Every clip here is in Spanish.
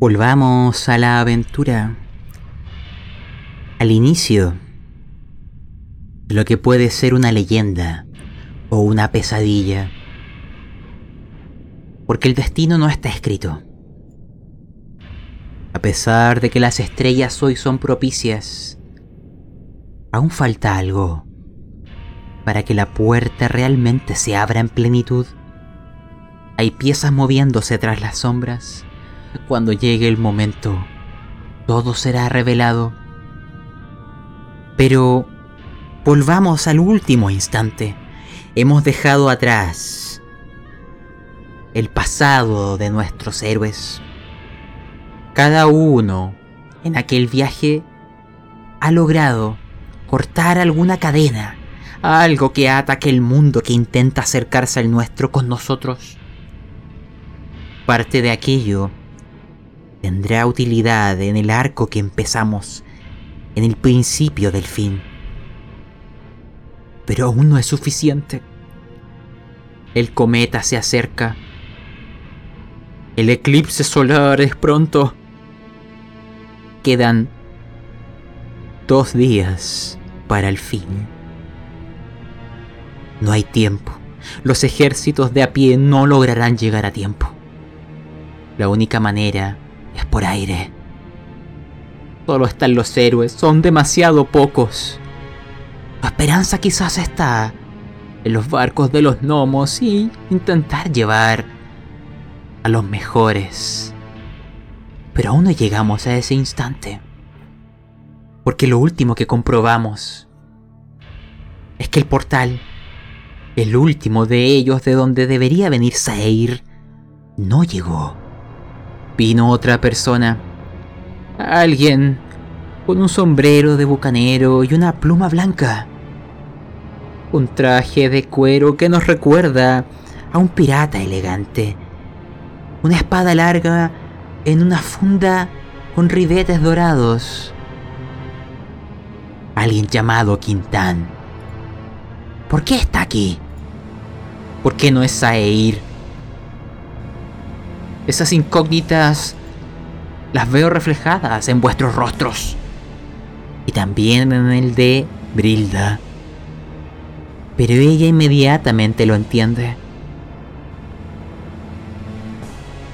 Volvamos a la aventura. Al inicio de lo que puede ser una leyenda o una pesadilla. Porque el destino no está escrito. A pesar de que las estrellas hoy son propicias, aún falta algo para que la puerta realmente se abra en plenitud. Hay piezas moviéndose tras las sombras. Cuando llegue el momento, todo será revelado. Pero volvamos al último instante. Hemos dejado atrás el pasado de nuestros héroes. Cada uno en aquel viaje ha logrado cortar alguna cadena, algo que ata aquel mundo que intenta acercarse al nuestro con nosotros. Parte de aquello tendrá utilidad en el arco que empezamos, en el principio del fin. Pero aún no es suficiente. El cometa se acerca. El eclipse solar es pronto. Quedan dos días para el fin. No hay tiempo. Los ejércitos de a pie no lograrán llegar a tiempo. La única manera por aire. Solo están los héroes, son demasiado pocos. La esperanza quizás está en los barcos de los gnomos y intentar llevar a los mejores. Pero aún no llegamos a ese instante. Porque lo último que comprobamos es que el portal, el último de ellos de donde debería venir Saeir, no llegó. Vino otra persona. Alguien con un sombrero de bucanero y una pluma blanca. Un traje de cuero que nos recuerda a un pirata elegante. Una espada larga en una funda con ribetes dorados. Alguien llamado Quintán. ¿Por qué está aquí? ¿Por qué no es Saeir? Esas incógnitas las veo reflejadas en vuestros rostros. Y también en el de Brilda. Pero ella inmediatamente lo entiende.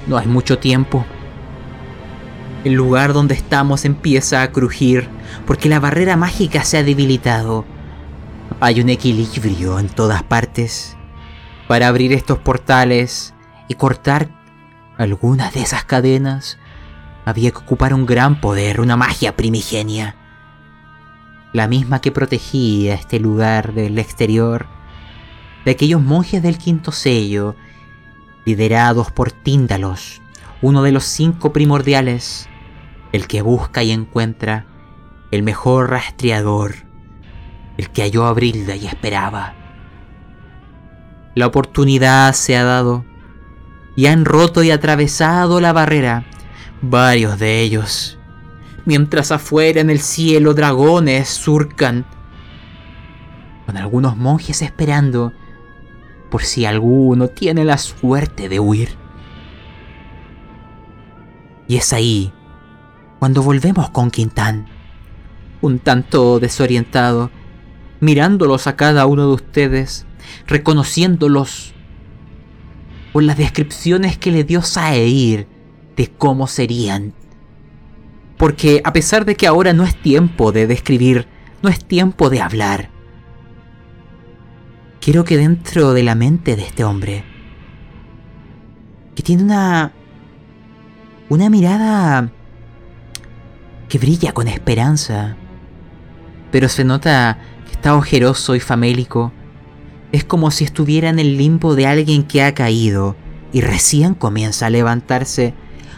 No hay mucho tiempo. El lugar donde estamos empieza a crujir porque la barrera mágica se ha debilitado. Hay un equilibrio en todas partes. Para abrir estos portales y cortar algunas de esas cadenas, había que ocupar un gran poder, una magia primigenia. La misma que protegía este lugar del exterior de aquellos monjes del quinto sello, liderados por Tíndalos, uno de los cinco primordiales, el que busca y encuentra el mejor rastreador, el que halló a Brilda y esperaba. La oportunidad se ha dado y han roto y atravesado la barrera varios de ellos, mientras afuera en el cielo dragones surcan, con algunos monjes esperando por si alguno tiene la suerte de huir. Y es ahí cuando volvemos con Quintán, un tanto desorientado, mirándolos a cada uno de ustedes reconociéndolos por las descripciones que le dio Saeir de cómo serían. Porque a pesar de que ahora no es tiempo de describir, no es tiempo de hablar, quiero que dentro de la mente de este hombre, que tiene una una mirada que brilla con esperanza, pero se nota que está ojeroso y famélico, es como si estuviera en el limbo de alguien que ha caído y recién comienza a levantarse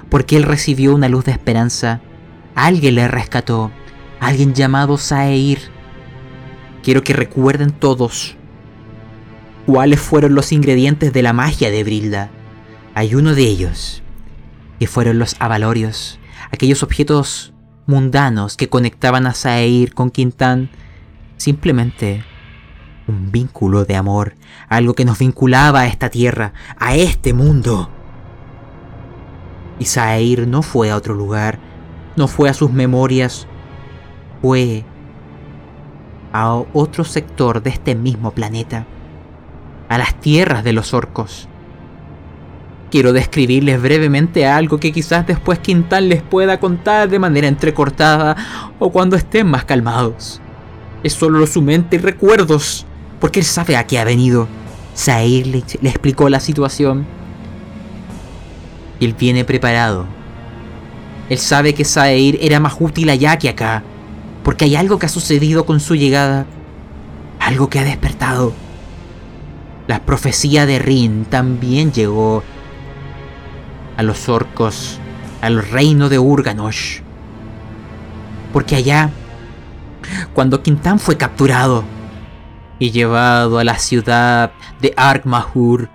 porque él recibió una luz de esperanza. Alguien le rescató, alguien llamado Saeir. Quiero que recuerden todos cuáles fueron los ingredientes de la magia de Brilda. Hay uno de ellos, que fueron los avalorios, aquellos objetos mundanos que conectaban a Saeir con Quintán, simplemente un vínculo de amor, algo que nos vinculaba a esta tierra, a este mundo. Y no fue a otro lugar, no fue a sus memorias, fue a otro sector de este mismo planeta, a las tierras de los orcos. Quiero describirles brevemente algo que quizás después Quintal les pueda contar de manera entrecortada o cuando estén más calmados. Es solo su mente y recuerdos, porque él sabe a qué ha venido. Sair le, explicó la situación. Él viene preparado. Él sabe que Saeir era más útil allá que acá, porque hay algo que ha sucedido con su llegada, algo que ha despertado. La profecía de Rin también llegó a los orcos, al reino de Urganosh. Porque allá, cuando Quintán fue capturado y llevado a la ciudad de Arkmahur,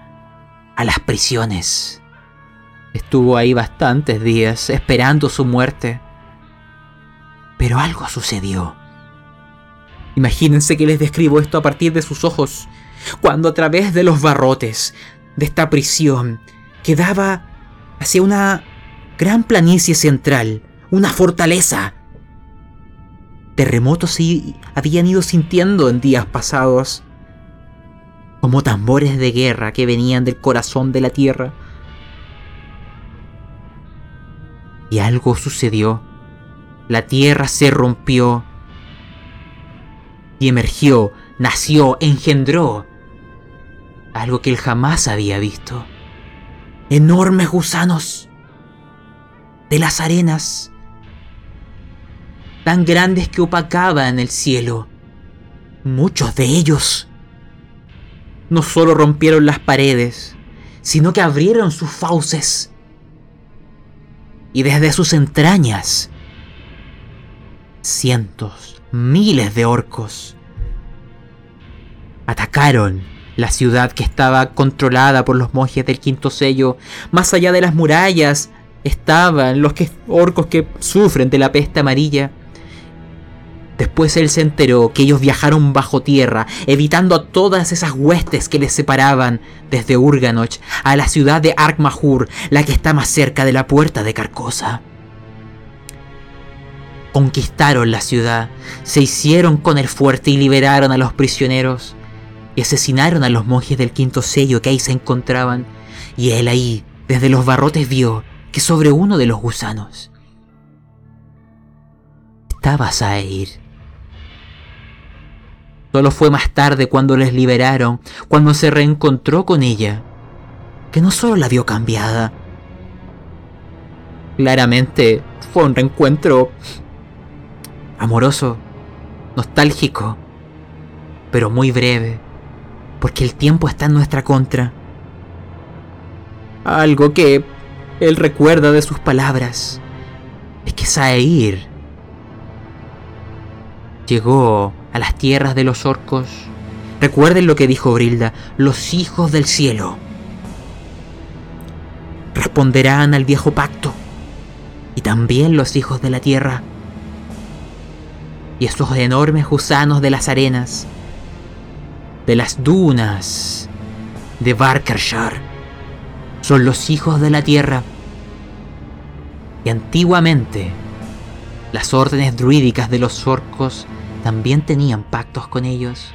a las prisiones, estuvo ahí bastantes días esperando su muerte. Pero algo sucedió. Imagínense que les describo esto a partir de sus ojos, cuando a través de los barrotes de esta prisión quedaba hacia una gran planicie central, una fortaleza. Terremotos habían ido sintiendo en días pasados, como tambores de guerra que venían del corazón de la tierra. Y algo sucedió. La tierra se rompió y emergió, nació, engendró algo que él jamás había visto enormes gusanos de las arenas, tan grandes que opacaban el cielo. Muchos de ellos no solo rompieron las paredes, sino que abrieron sus fauces. Y desde sus entrañas, cientos, miles de orcos atacaron la ciudad que estaba controlada por los monjes del quinto sello, más allá de las murallas, estaban los orcos que sufren de la peste amarilla. Después él se enteró que ellos viajaron bajo tierra, evitando a todas esas huestes que les separaban desde Urganoch a la ciudad de Arkmahur, la que está más cerca de la puerta de Carcosa. Conquistaron la ciudad, se hicieron con el fuerte y liberaron a los prisioneros y asesinaron a los monjes del quinto sello que ahí se encontraban, y él ahí, desde los barrotes, vio que sobre uno de los gusanos estaba Saeir. Solo fue más tarde cuando les liberaron, cuando se reencontró con ella, que no solo la vio cambiada. Claramente fue un reencuentro amoroso, nostálgico, pero muy breve porque el tiempo está en nuestra contra. Algo que él recuerda de sus palabras es que Saeir llegó a las tierras de los orcos. Recuerden lo que dijo Brilda, los hijos del cielo responderán al viejo pacto y también los hijos de la tierra. Y esos enormes gusanos de las arenas de las dunas de Barkershire. Son los hijos de la tierra. Y antiguamente, las órdenes druídicas de los orcos también tenían pactos con ellos.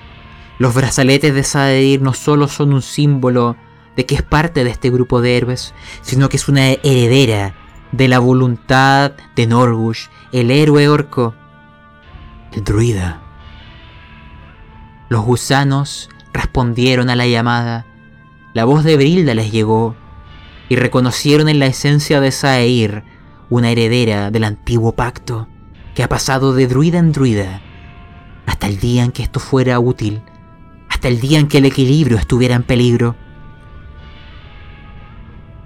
Los brazaletes de Saedir no solo son un símbolo de que es parte de este grupo de héroes, sino que es una heredera de la voluntad de Norbush, el héroe orco, el druida. Los gusanos respondieron a la llamada. La voz de Brilda les llegó y reconocieron en la esencia de Saeir una heredera del antiguo pacto que ha pasado de druida en druida hasta el día en que esto fuera útil, hasta el día en que el equilibrio estuviera en peligro.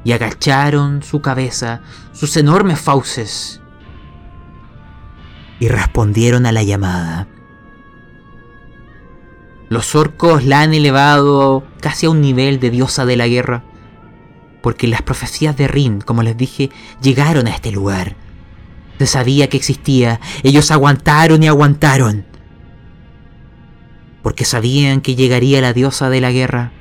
Y agacharon su cabeza, sus enormes fauces, y respondieron a la llamada. Los orcos la han elevado casi a un nivel de diosa de la guerra. Porque las profecías de Rin, como les dije, llegaron a este lugar. Se sabía que existía, ellos aguantaron y aguantaron. Porque sabían que llegaría la diosa de la guerra.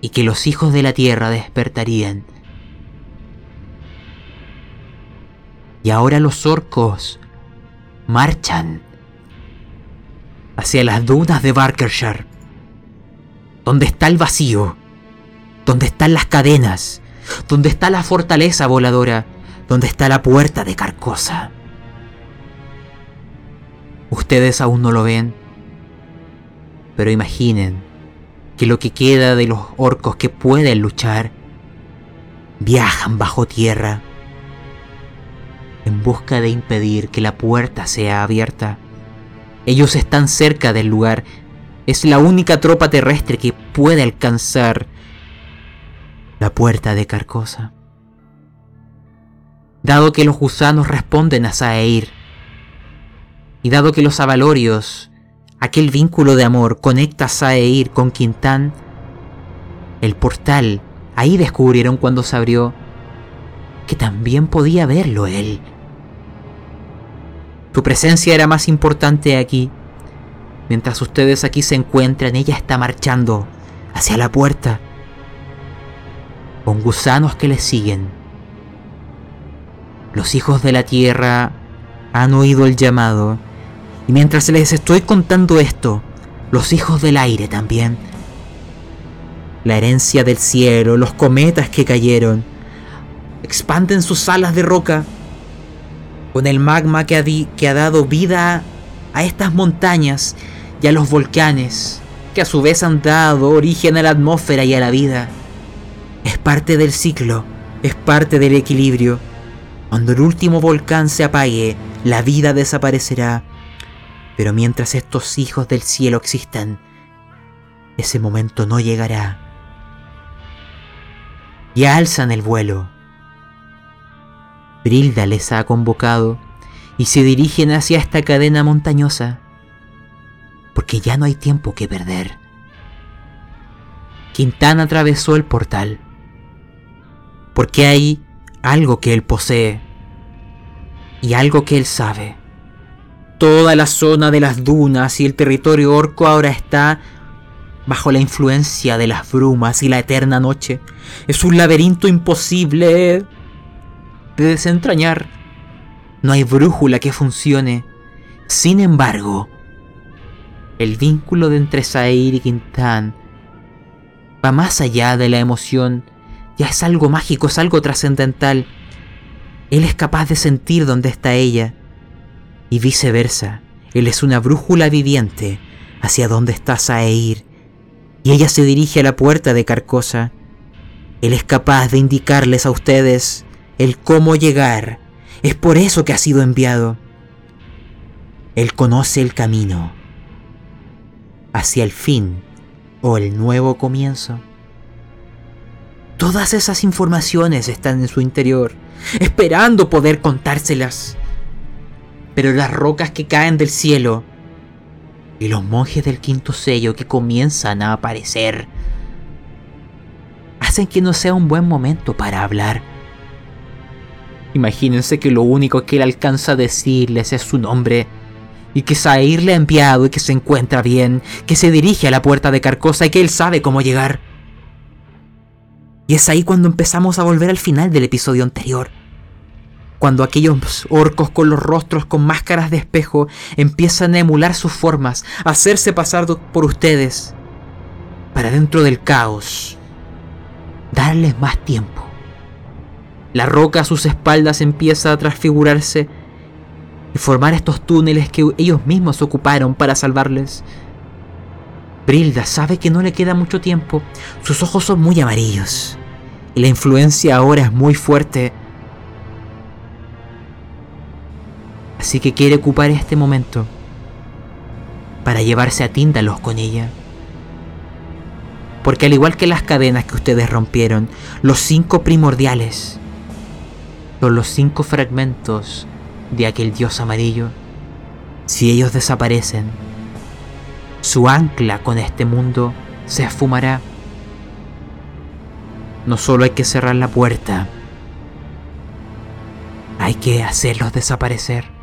Y que los hijos de la tierra despertarían. Y ahora los orcos marchan hacia las dunas de Barkershire, donde está el vacío, donde están las cadenas, donde está la fortaleza voladora, donde está la puerta de Carcosa. Ustedes aún no lo ven, pero imaginen que lo que queda de los orcos que pueden luchar viajan bajo tierra en busca de impedir que la puerta sea abierta. Ellos están cerca del lugar. Es la única tropa terrestre que puede alcanzar la puerta de Carcosa. Dado que los gusanos responden a Saeir, y dado que los avalorios, aquel vínculo de amor, conecta a Saeir con Quintán, el portal, ahí descubrieron cuando se abrió que también podía verlo él. Tu presencia era más importante aquí. Mientras ustedes aquí se encuentran, ella está marchando hacia la puerta, con gusanos que le siguen. Los hijos de la tierra han oído el llamado, y mientras les estoy contando esto, los hijos del aire también. La herencia del cielo, los cometas que cayeron, expanden sus alas de roca con el magma que ha, que ha dado vida a estas montañas y a los volcanes, que a su vez han dado origen a la atmósfera y a la vida. Es parte del ciclo, es parte del equilibrio. Cuando el último volcán se apague, la vida desaparecerá. Pero mientras estos hijos del cielo existan, ese momento no llegará. Y alzan el vuelo Brilda les ha convocado y se dirigen hacia esta cadena montañosa, porque ya no hay tiempo que perder. Quintana atravesó el portal, porque hay algo que él posee y algo que él sabe. Toda la zona de las dunas y el territorio orco ahora está bajo la influencia de las brumas y la eterna noche. Es un laberinto imposible de desentrañar. No hay brújula que funcione. Sin embargo, el vínculo de entre Sair y Quintán va más allá de la emoción. Ya es algo mágico, es algo trascendental. Él es capaz de sentir dónde está ella. Y viceversa. Él es una brújula viviente hacia dónde está Saeir. Y ella se dirige a la puerta de Carcosa. Él es capaz de indicarles a ustedes el cómo llegar. Es por eso que ha sido enviado. Él conoce el camino hacia el fin o el nuevo comienzo. Todas esas informaciones están en su interior, esperando poder contárselas. Pero las rocas que caen del cielo y los monjes del quinto sello que comienzan a aparecer hacen que no sea un buen momento para hablar. Imagínense que lo único que él alcanza a decirles es su nombre. Y que Sair le ha enviado y que se encuentra bien, que se dirige a la puerta de Carcosa y que él sabe cómo llegar. Y es ahí cuando empezamos a volver al final del episodio anterior. Cuando aquellos orcos con los rostros con máscaras de espejo empiezan a emular sus formas, a hacerse pasar por ustedes, para dentro del caos, darles más tiempo. La roca a sus espaldas empieza a transfigurarse y formar estos túneles que ellos mismos ocuparon para salvarles. Brilda sabe que no le queda mucho tiempo, sus ojos son muy amarillos y la influencia ahora es muy fuerte. Así que quiere ocupar este momento para llevarse a Tíndalos con ella. Porque al igual que las cadenas que ustedes rompieron, los cinco primordiales son los cinco fragmentos de aquel dios amarillo. Si ellos desaparecen, su ancla con este mundo se esfumará. No solo hay que cerrar la puerta, hay que hacerlos desaparecer.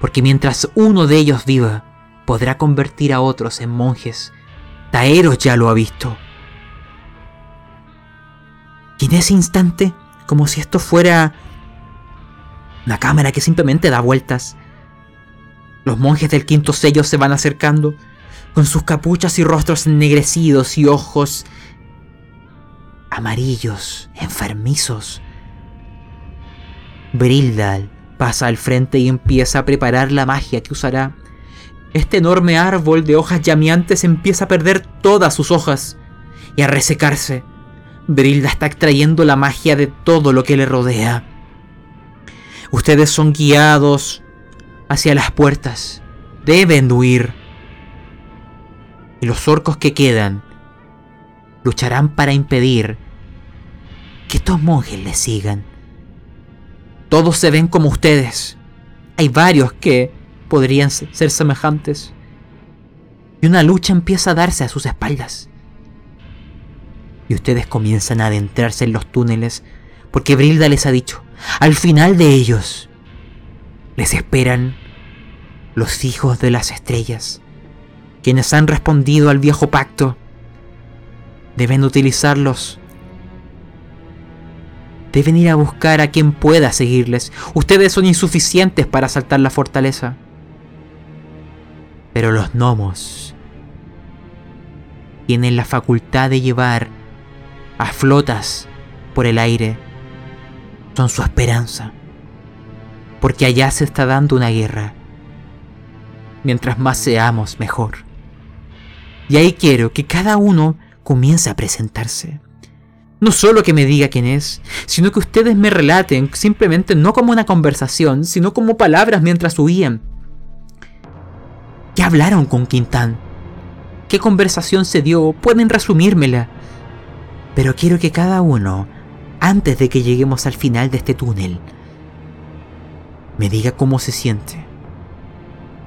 Porque mientras uno de ellos viva, podrá convertir a otros en monjes. Taeros ya lo ha visto. Y en ese instante como si esto fuera Una cámara que simplemente da vueltas. Los monjes del quinto sello se van acercando, con sus capuchas y rostros ennegrecidos y ojos amarillos, enfermizos. Brildal pasa al frente y empieza a preparar la magia que usará. Este enorme árbol de hojas llameantes empieza a perder todas sus hojas y a resecarse. Brilda está extrayendo la magia de todo lo que le rodea. Ustedes son guiados hacia las puertas. Deben huir. Y los orcos que quedan lucharán para impedir que estos monjes les sigan. Todos se ven como ustedes. Hay varios que podrían ser semejantes. Y una lucha empieza a darse a sus espaldas. Y ustedes comienzan a adentrarse en los túneles porque Brilda les ha dicho, al final de ellos les esperan los hijos de las estrellas, quienes han respondido al viejo pacto. Deben utilizarlos. Deben ir a buscar a quien pueda seguirles. Ustedes son insuficientes para asaltar la fortaleza. Pero los gnomos tienen la facultad de llevar a flotas por el aire. Son su esperanza. Porque allá se está dando una guerra. Mientras más seamos, mejor. Y ahí quiero que cada uno comience a presentarse. No solo que me diga quién es, sino que ustedes me relaten simplemente no como una conversación, sino como palabras mientras huían. ¿Qué hablaron con Quintán? ¿Qué conversación se dio? Pueden resumírmela. Pero quiero que cada uno, antes de que lleguemos al final de este túnel, me diga cómo se siente.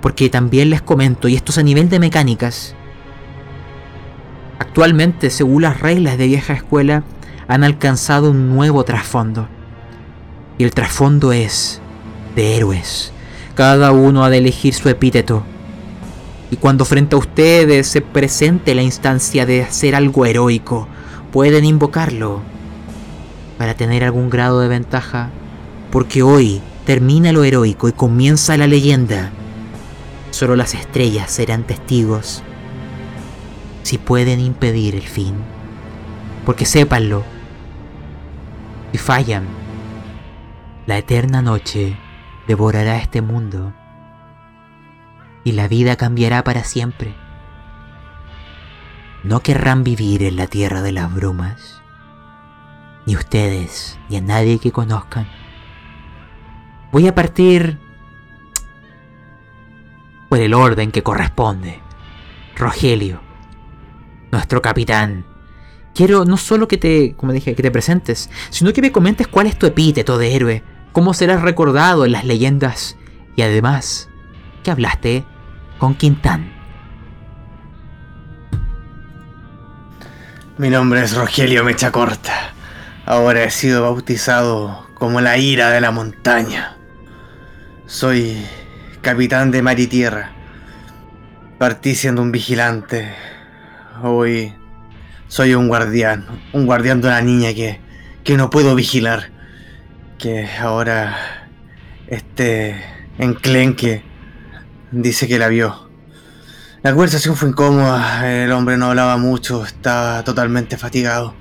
Porque también les comento, y esto es a nivel de mecánicas, actualmente, según las reglas de vieja escuela, han alcanzado un nuevo trasfondo. Y el trasfondo es de héroes. Cada uno ha de elegir su epíteto. Y cuando frente a ustedes se presente la instancia de hacer algo heroico, pueden invocarlo para tener algún grado de ventaja. Porque hoy termina lo heroico y comienza la leyenda. Solo las estrellas serán testigos si pueden impedir el fin. Porque sépanlo, si fallan, la eterna noche devorará este mundo y la vida cambiará para siempre. No querrán vivir en la tierra de las brumas, ni ustedes, ni a nadie que conozcan. Voy a partir por el orden que corresponde. Rogelio, nuestro capitán. Quiero no solo que te, como dije, que te presentes, sino que me comentes cuál es tu epíteto de héroe, cómo serás recordado en las leyendas y además que hablaste con Quintán. Mi nombre es Rogelio Mecha Corta. Ahora he sido bautizado como la ira de la montaña. Soy capitán de mar y tierra. Partí siendo un vigilante. Hoy soy un guardián, un guardián de una niña que, que no puedo vigilar. Que ahora este enclenque dice que la vio. La conversación fue incómoda, el hombre no hablaba mucho, estaba totalmente fatigado.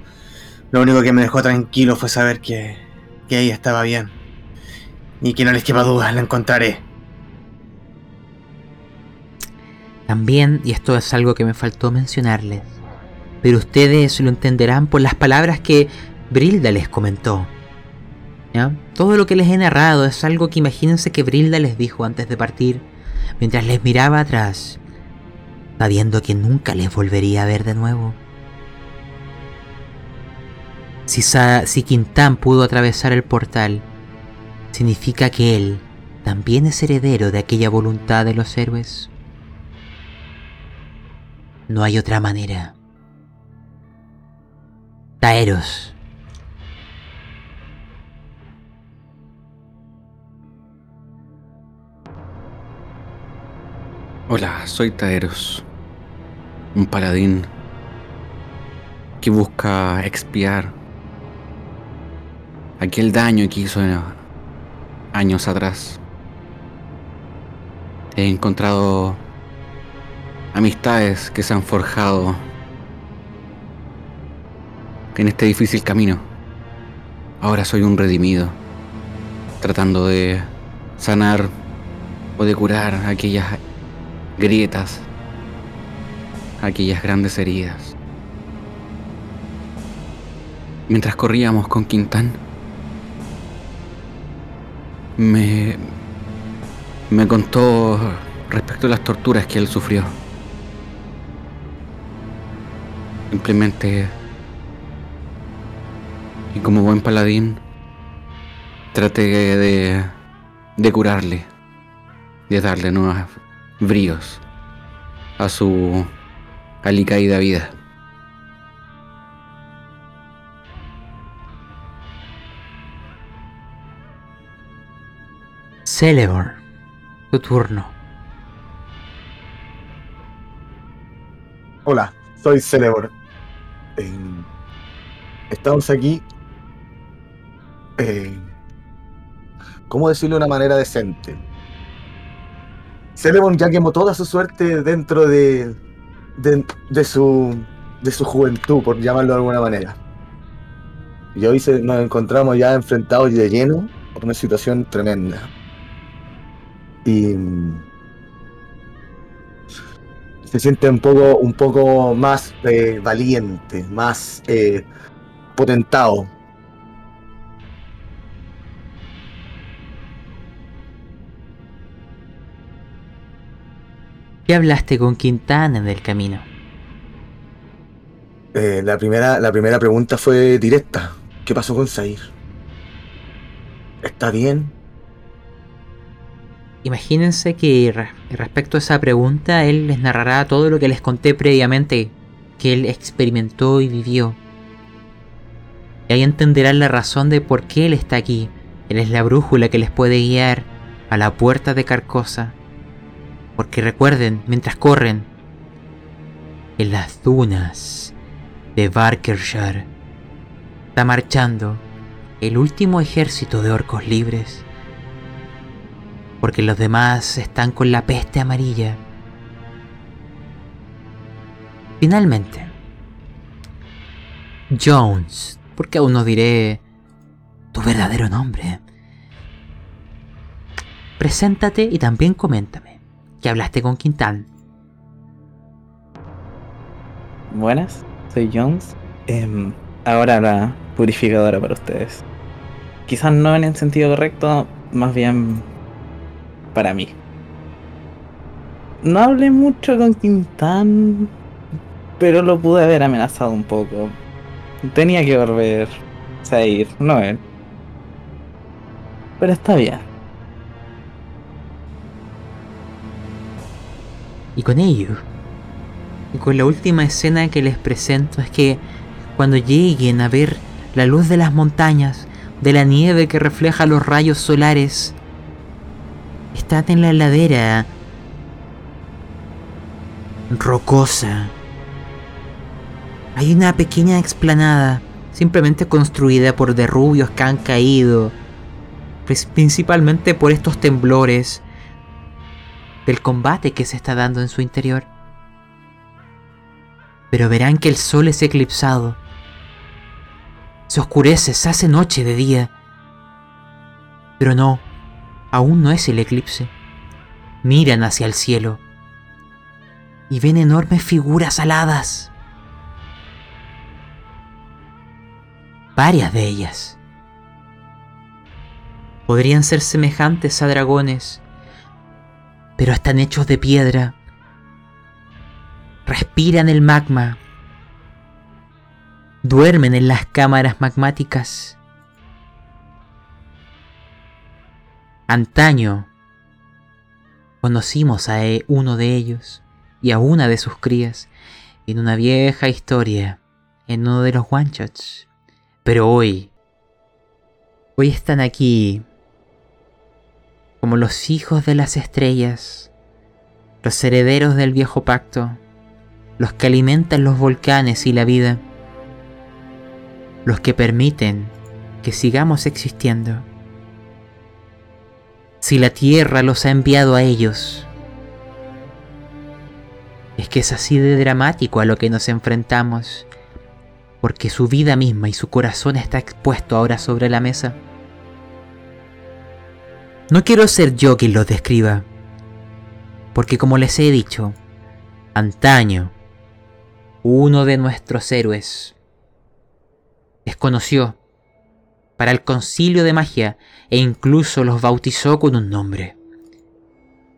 Lo único que me dejó tranquilo fue saber que, que ella estaba bien. Y que no les quepa duda, la encontraré. También, y esto es algo que me faltó mencionarles, pero ustedes lo entenderán por las palabras que Brilda les comentó. Todo lo que les he narrado es algo que imagínense que Brilda les dijo antes de partir, mientras les miraba atrás, sabiendo que nunca les volvería a ver de nuevo. Si, si Quintán pudo atravesar el portal, significa que él también es heredero de aquella voluntad de los héroes. No hay otra manera. Taeros. Hola, soy Taeros, un paladín que busca expiar aquel daño que hizo años atrás. He encontrado amistades que se han forjado en este difícil camino. Ahora soy un redimido, tratando de sanar o de curar aquellas grietas, aquellas grandes heridas. Mientras corríamos con Quintán, me, me contó respecto a las torturas que él sufrió. Simplemente, y como buen paladín, traté de, de curarle, de darle nuevos bríos a su alicaída vida. Celeborn, tu turno. Hola, soy Celeborn. Eh, estamos aquí. Eh, ¿Cómo decirlo de una manera decente? Celeborn ya quemó toda su suerte dentro de, de, su, de su juventud, por llamarlo de alguna manera. Y hoy nos encontramos ya enfrentados de lleno por una situación tremenda. Y mm, se siente un poco, un poco más eh, valiente, más eh, potentado. ¿Qué hablaste con Quintana en el camino? Eh, la, primera, la primera pregunta fue directa. ¿Qué pasó con Zair? ¿Está bien? Imagínense que re- respecto a esa pregunta, él les narrará todo lo que les conté previamente, que él experimentó y vivió. Y ahí entenderán la razón de por qué él está aquí. Él es la brújula que les puede guiar a la puerta de Carcosa. Porque recuerden, mientras corren, en las dunas de Barkershire está marchando el último ejército de orcos libres porque los demás están con la peste amarilla. Finalmente, Jones, porque aún no diré tu verdadero nombre. Preséntate y también coméntame que hablaste con Quintal. Buenas, soy Jones. Em, ahora la purificadora para ustedes. Quizás no en el sentido correcto, más bien para mí. No hablé mucho con Quintán, pero lo pude haber amenazado un poco. Tenía que volver a ir, no él. Pero está bien. Y con ello, y con la última escena que les presento es que cuando lleguen a ver la luz de las montañas, de la nieve que refleja los rayos solares, están en la ladera rocosa. Hay una pequeña explanada, simplemente construida por derrubios que han caído, principalmente por estos temblores del combate que se está dando en su interior. Pero verán que el sol es eclipsado. Se oscurece, se hace noche de día. Pero no, aún no es el eclipse. Miran hacia el cielo y ven enormes figuras aladas. Varias de ellas. Podrían ser semejantes a dragones, pero están hechos de piedra. Respiran el magma. Duermen en las cámaras magmáticas. Antaño conocimos a e- uno de ellos y a una de sus crías en una vieja historia en uno de los one shots. Pero hoy, hoy están aquí como los hijos de las estrellas, los herederos del viejo pacto, los que alimentan los volcanes y la vida, los que permiten que sigamos existiendo. si la tierra los ha enviado a ellos. Es que es así de dramático a lo que nos enfrentamos, porque su vida misma y su corazón está expuesto ahora sobre la mesa. No quiero ser yo quien los describa, porque como les he dicho, antaño, uno de nuestros héroes desconoció para el concilio de magia e incluso los bautizó con un nombre.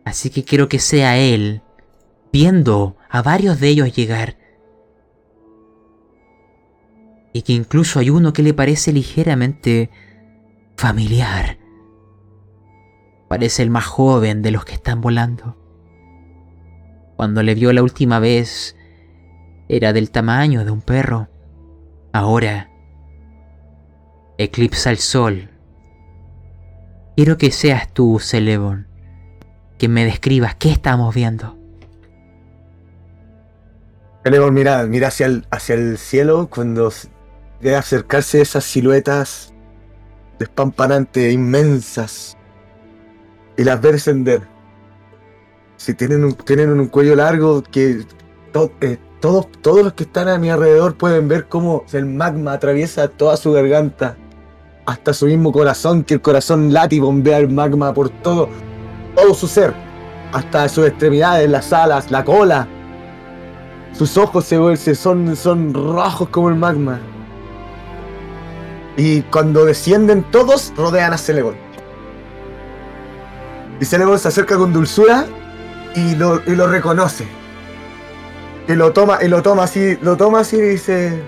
Así que quiero que sea él, viendo a varios de ellos llegar, y que incluso hay uno que le parece ligeramente familiar. Parece el más joven de los que están volando. Cuando le vio la última vez, era del tamaño de un perro. Ahora eclipsa el sol. Quiero que seas tú, Celebon, que me describas qué estamos viendo. Celebon mira, mira hacia el, hacia el cielo cuando debe acercarse esas siluetas despampanantes, inmensas, y las ve descender. Si tienen un, tienen un cuello largo que eh, todos, todos los que están a mi alrededor pueden ver cómo el magma atraviesa toda su garganta hasta su mismo corazón, que el corazón late y bombea el magma por todo, todo su ser, hasta sus extremidades, las alas, la cola. Sus ojos se, son, son rojos como el magma. Y cuando descienden todos, rodean a Celeborn. Y Celeborn se acerca con dulzura y lo, y lo reconoce. Y lo toma, y lo toma así, lo toma así y dice,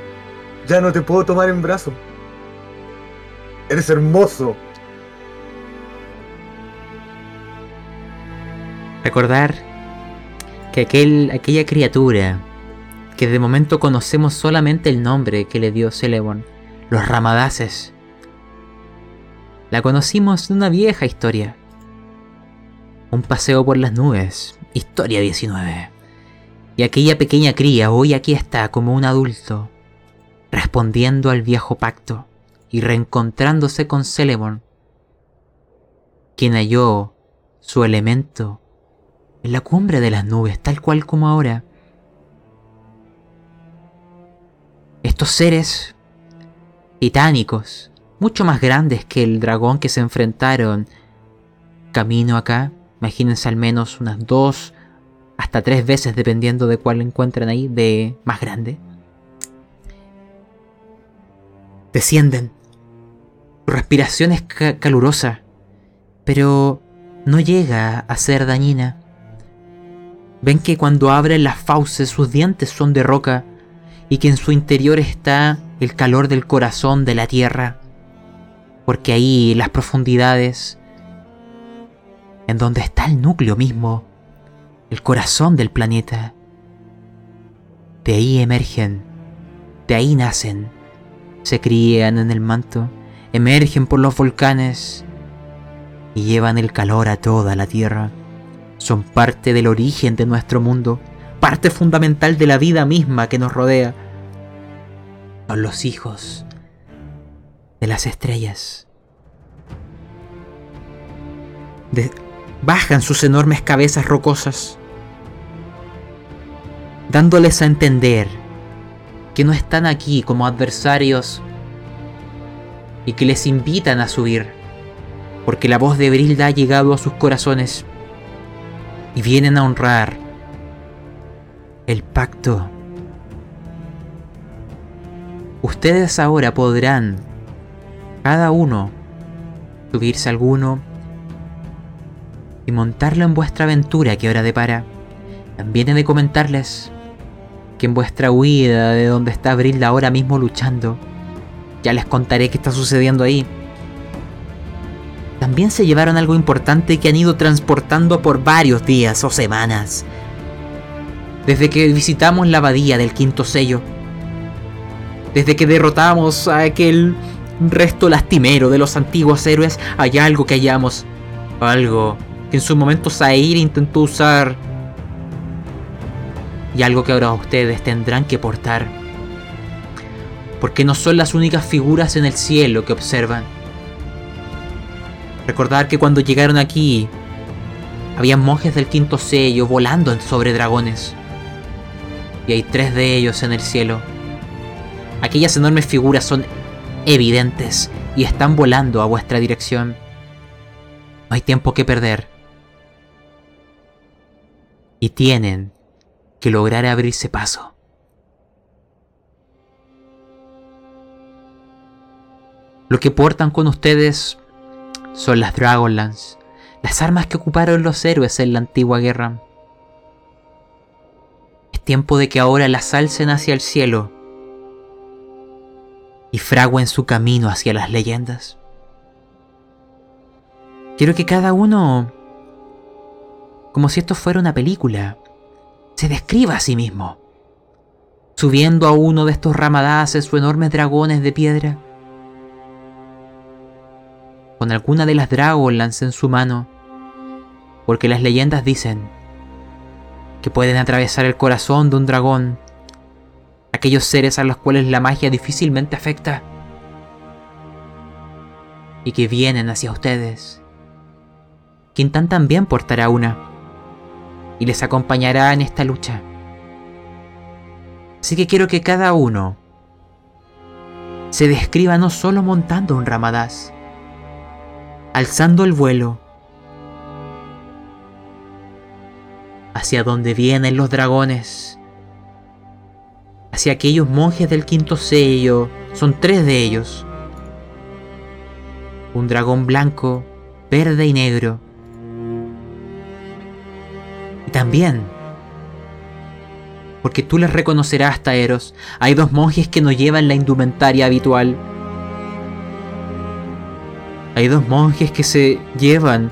ya no te puedo tomar en brazos. Eres hermoso. Recordar que aquel, aquella criatura que de momento conocemos solamente el nombre que le dio Celebon, los Ramadaces, la conocimos en una vieja historia. Un paseo por las nubes, historia 19. Y aquella pequeña cría hoy aquí está como un adulto, respondiendo al viejo pacto y reencontrándose con Celemon, quien halló su elemento en la cumbre de las nubes, tal cual como ahora. Estos seres titánicos, mucho más grandes que el dragón que se enfrentaron camino acá, imagínense al menos unas dos hasta tres veces dependiendo de cuál encuentren ahí, de más grande. Descienden su respiración es calurosa, pero no llega a ser dañina. Ven que cuando abren las fauces sus dientes son de roca y que en su interior está el calor del corazón de la tierra, porque ahí las profundidades, en donde está el núcleo mismo, el corazón del planeta, de ahí emergen, de ahí nacen, se crían en el manto emergen por los volcanes y llevan el calor a toda la Tierra. Son parte del origen de nuestro mundo, parte fundamental de la vida misma que nos rodea. Son los hijos de las estrellas. Bajan sus enormes cabezas rocosas, dándoles a entender que no están aquí como adversarios y que les invitan a subir, porque la voz de Brilda ha llegado a sus corazones y vienen a honrar el pacto. Ustedes ahora podrán, cada uno, subirse alguno y montarlo en vuestra aventura que ahora depara. También he de comentarles que en vuestra huida de donde está Brilda ahora mismo luchando, ya les contaré qué está sucediendo ahí. También se llevaron algo importante que han ido transportando por varios días o semanas. Desde que visitamos la abadía del quinto sello. Desde que derrotamos a aquel resto lastimero de los antiguos héroes, hay algo que hallamos. Algo que en su momento Zaire intentó usar. Y algo que ahora ustedes tendrán que portar porque no son las únicas figuras en el cielo que observan. Recordar que cuando llegaron aquí, había monjes del quinto sello volando sobre dragones. Y hay tres de ellos en el cielo. Aquellas enormes figuras son evidentes y están volando a vuestra dirección. No hay tiempo que perder. Y tienen que lograr abrirse paso. Lo que portan con ustedes son las Dragonlance, las armas que ocuparon los héroes en la antigua guerra. Es tiempo de que ahora las alcen hacia el cielo y fraguen su camino hacia las leyendas. Quiero que cada uno, como si esto fuera una película, se describa a sí mismo, subiendo a uno de estos ramadaces o enormes dragones de piedra, con alguna de las Dragonlance en su mano, porque las leyendas dicen que pueden atravesar el corazón de un dragón. Aquellos seres a los cuales la magia difícilmente afecta. Y que vienen hacia ustedes. Quintan también portará una y les acompañará en esta lucha. Así que quiero que cada uno se describa no solo montando un ramadás, alzando el vuelo hacia donde vienen los dragones hacia aquellos monjes del quinto sello. Son tres de ellos. Un dragón blanco, verde y negro. También, porque tú les reconocerás, Taeros, hay dos monjes que no llevan la indumentaria habitual. Hay dos monjes que se llevan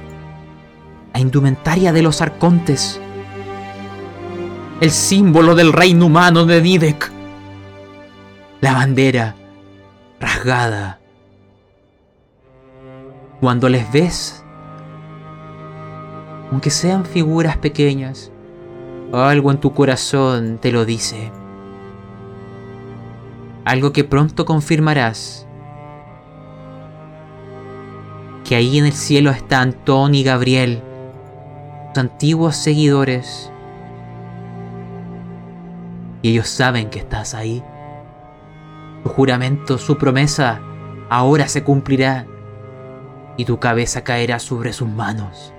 la indumentaria de los arcontes el símbolo del reino humano de Nidek. La bandera rasgada. Cuando les ves, aunque sean figuras pequeñas, algo en tu corazón te lo dice. Algo que pronto confirmarás. Que ahí en el cielo están Tony y Gabriel, tus antiguos seguidores y ellos saben que estás ahí. Tu juramento, su promesa, ahora se cumplirá y tu cabeza caerá sobre sus manos.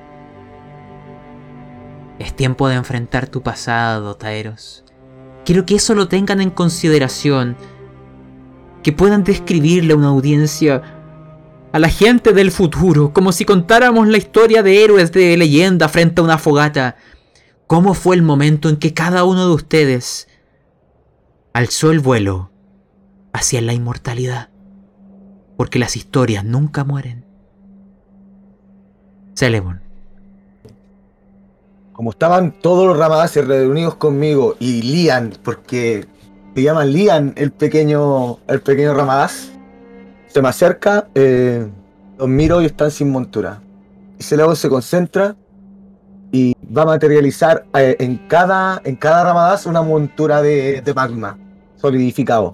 Es tiempo de enfrentar tu pasado, Taeros. Quiero que eso lo tengan en consideración, que puedan describirle a una audiencia a la gente del futuro, como si contáramos la historia de héroes de leyenda frente a una fogata. ¿Cómo fue el momento en que cada uno de ustedes alzó el vuelo hacia la inmortalidad, porque las historias nunca mueren. Celebon. Como estaban todos los ramadases reunidos conmigo y Lian, porque se llama Lian el pequeño, el pequeño ramadaz, se me acerca, eh, los miro y están sin montura. Y Celebon se concentra y va a materializar eh, en, cada, en cada ramadaz una montura de magma solidificado.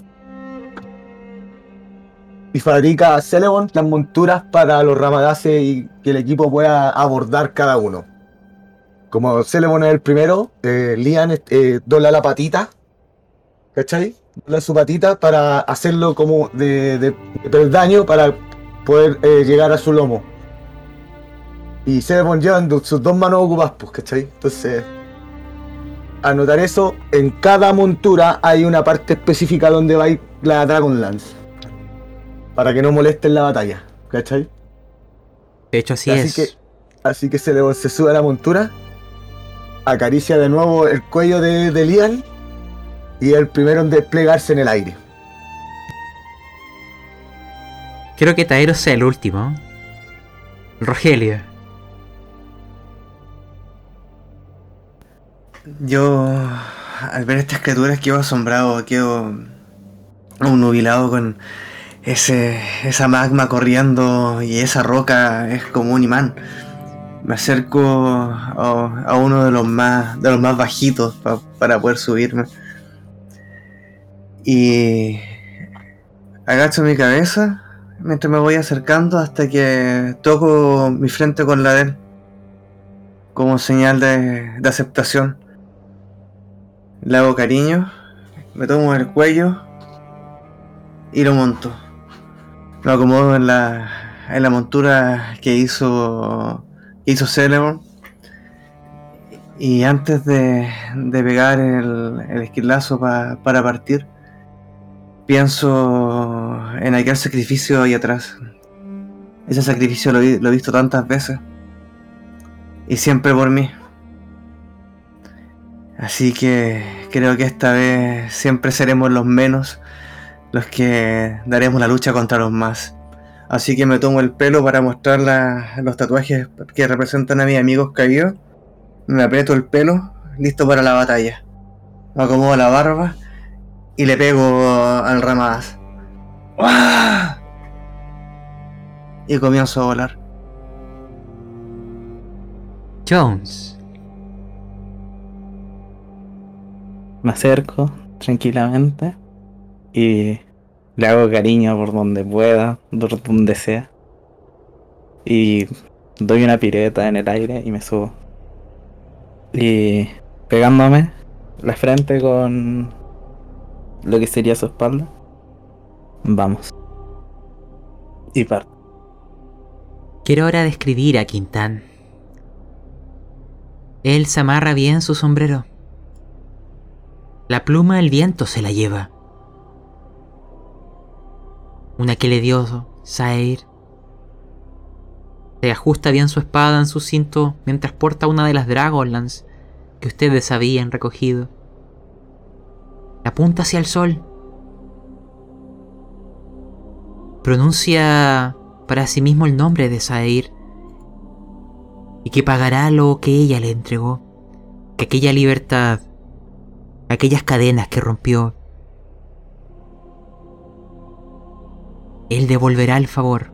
Y fabrica Celebon las monturas para los ramadaces y que el equipo pueda abordar cada uno. Como Celebon es el primero, eh, Lian eh, dobla la patita, ¿cachai? Dobla su patita para hacerlo como de, de, daño para poder eh, llegar a su lomo. Y Celebon lleva sus dos manos ocupadas, pues, ¿cachai? Entonces anotar eso, en cada montura hay una parte específica donde va a ir la Dragon Lance. Para que no molesten la batalla. ¿Cachai? De hecho, así, es. Que, así que se, le, se sube a la montura, acaricia de nuevo el cuello de, de Lian y el primero en desplegarse en el aire. Quiero que Taero sea el último. Rogelio. Yo, al ver estas criaturas, quedo asombrado, quedo nubilado con ese, esa magma corriendo y esa roca es como un imán. Me acerco a, uno de los más, de los más bajitos para poder subirme. Y agacho mi cabeza, mientras me voy acercando hasta que toco mi frente con la de él como señal de, de aceptación. Le hago cariño, me tomo el cuello y lo monto. Lo acomodo en la, en la montura que hizo, hizo Celeborn. Y antes de, pegar el, esquilazo pa- para partir, pienso en aquel sacrificio ahí atrás. Ese sacrificio lo he visto tantas veces. Y siempre por mí. Así que creo que esta vez siempre seremos los menos los que daremos la lucha contra los más. Así que me tomo el pelo para mostrar la- los tatuajes que representan a mis amigos caídos. Me aprieto el pelo, listo para la batalla. Me acomodo la barba y le pego al ramadas. ¡Ah! Y comienzo a volar. Jones, Me acerco tranquilamente y le hago cariño por donde pueda, por donde sea. Y doy una pirueta en el aire y me subo. Y pegándome la frente con lo que sería su espalda. Vamos. Y parto. quiero ahora describir a Quintán. Él se amarra bien su sombrero. La pluma el viento se la lleva. Una que le dio Saeir. Se ajusta bien su espada en su cinto mientras porta una de las Dragonlance que ustedes habían recogido. La apunta hacia el sol. Pronuncia para sí mismo el nombre de Saeir y que pagará lo que ella le entregó, que aquella libertad, aquellas cadenas que rompió, él devolverá el favor.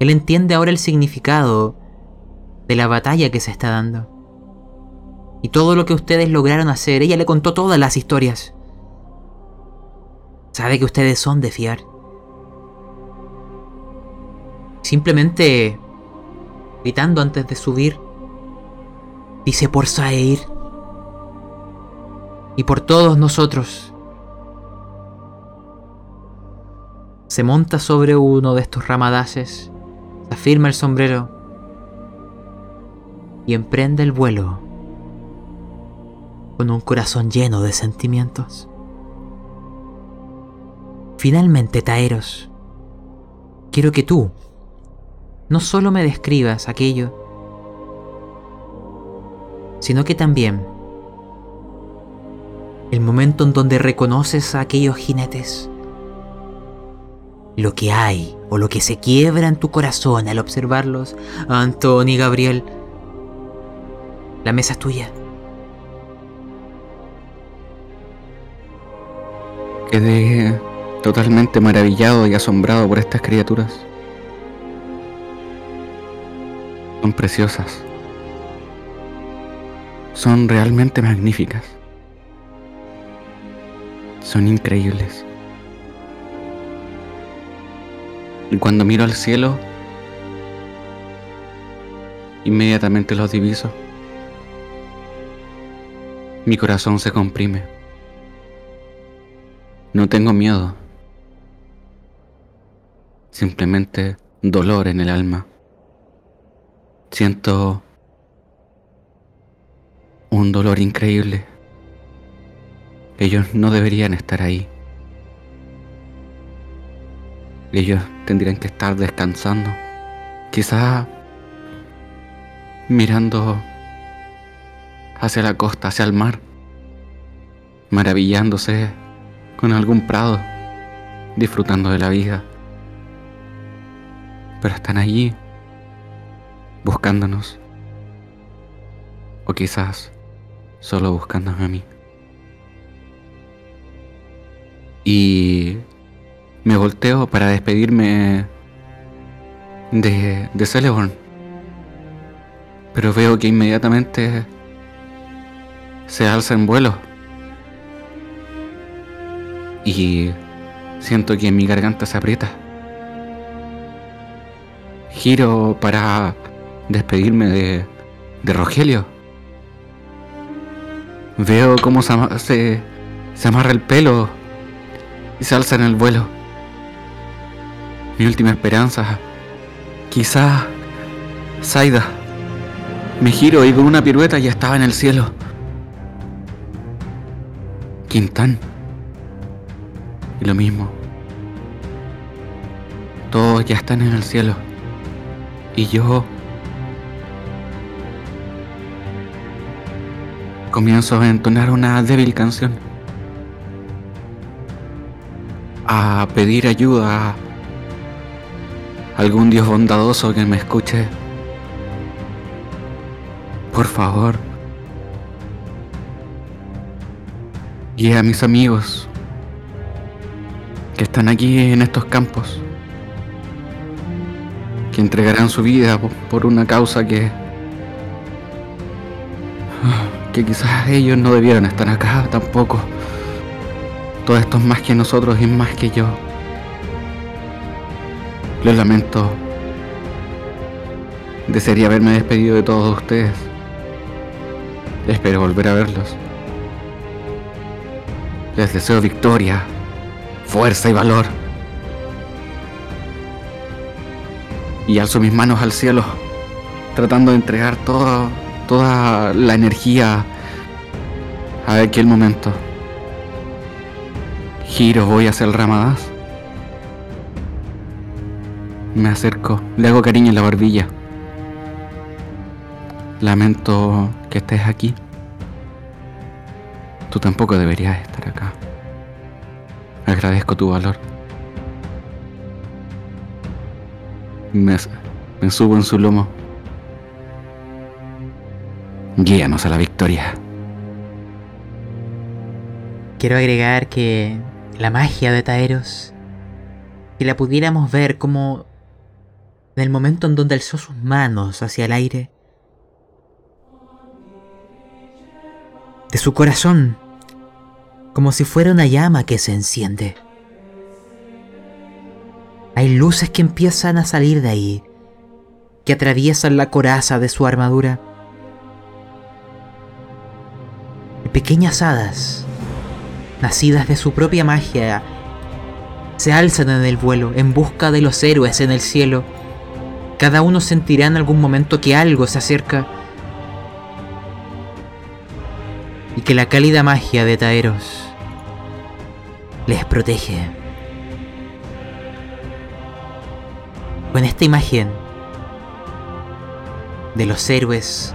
Él entiende ahora el significado de la batalla que se está dando. Y todo lo que ustedes lograron hacer, ella le contó todas las historias. Sabe que ustedes son de fiar. Simplemente gritando antes de subir, dice por Saeir y por todos nosotros. Se monta sobre uno de estos ramadaces, se afirma el sombrero y emprende el vuelo con un corazón lleno de sentimientos. Finalmente, Taeros, quiero que tú no solo me describas aquello, sino que también el momento en donde reconoces a aquellos jinetes, lo que hay o lo que se quiebra en tu corazón al observarlos, Antón y Gabriel, la mesa es tuya. Quedé totalmente maravillado y asombrado por estas criaturas. Son preciosas. Son realmente magníficas. Son increíbles. Y cuando miro al cielo, inmediatamente los diviso. Mi corazón se comprime. No tengo miedo. Simplemente dolor en el alma. Siento un dolor increíble. Ellos no deberían estar ahí. Ellos tendrían que estar descansando. Quizá mirando hacia la costa, hacia el mar. Maravillándose con algún prado, disfrutando de la vida. Pero están allí, buscándonos. O quizás solo buscándome a mí. Y me volteo para despedirme de, de Celeborn. Pero veo que inmediatamente se alza en vuelo. Y siento que mi garganta se aprieta. Giro para despedirme de, de Rogelio. Veo cómo se, se, se amarra el pelo y se alza en el vuelo. Mi última esperanza. Quizá Zaida. Me giro y con una pirueta ya estaba en el cielo. Quintán. Y lo mismo. Todos ya están en el cielo. Y yo... Comienzo a entonar una débil canción. A pedir ayuda algún Dios bondadoso que me escuche. Por favor. Y a mis amigos que están aquí en estos campos. Que entregarán su vida po- por una causa que... Que quizás ellos no debieran estar acá tampoco. Todo esto es más que nosotros y más que yo. Lo lamento. Desearía haberme despedido de todos ustedes. Espero volver a verlos. Les deseo victoria, fuerza y valor. Y alzo mis manos al cielo, tratando de entregar toda, toda la energía a aquel momento. Giro, voy hacia el Ramadás. Me acerco, le hago cariño en la barbilla. Lamento que estés aquí. Tú tampoco deberías estar acá. Agradezco tu valor. Me, subo en su lomo. Guíanos a la victoria. Quiero agregar que la magia de Taeros, si la pudiéramos ver como en el momento en donde alzó sus manos hacia el aire, de su corazón, como si fuera una llama que se enciende. Hay luces que empiezan a salir de ahí, que atraviesan la coraza de su armadura. Pequeñas hadas, nacidas de su propia magia, se alzan en el vuelo en busca de los héroes en el cielo. Cada uno sentirá en algún momento que algo se acerca y que la cálida magia de Taeros les protege. Con esta imagen de los héroes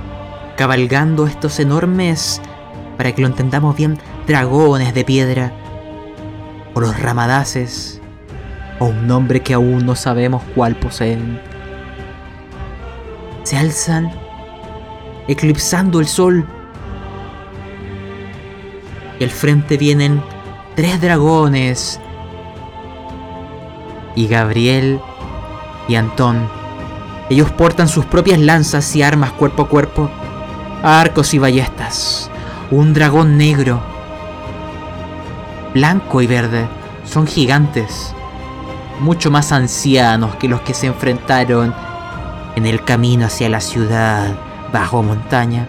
cabalgando estos enormes, para que lo entendamos bien, dragones de piedra, o los ramadaces, o un nombre que aún no sabemos cuál poseen, se alzan eclipsando el sol y al frente vienen tres dragones. Y Gabriel y Antón. Ellos portan sus propias lanzas y armas cuerpo a cuerpo, arcos y ballestas. Un dragón negro, blanco y verde, son gigantes, mucho más ancianos que los que se enfrentaron en el camino hacia la ciudad bajo montaña.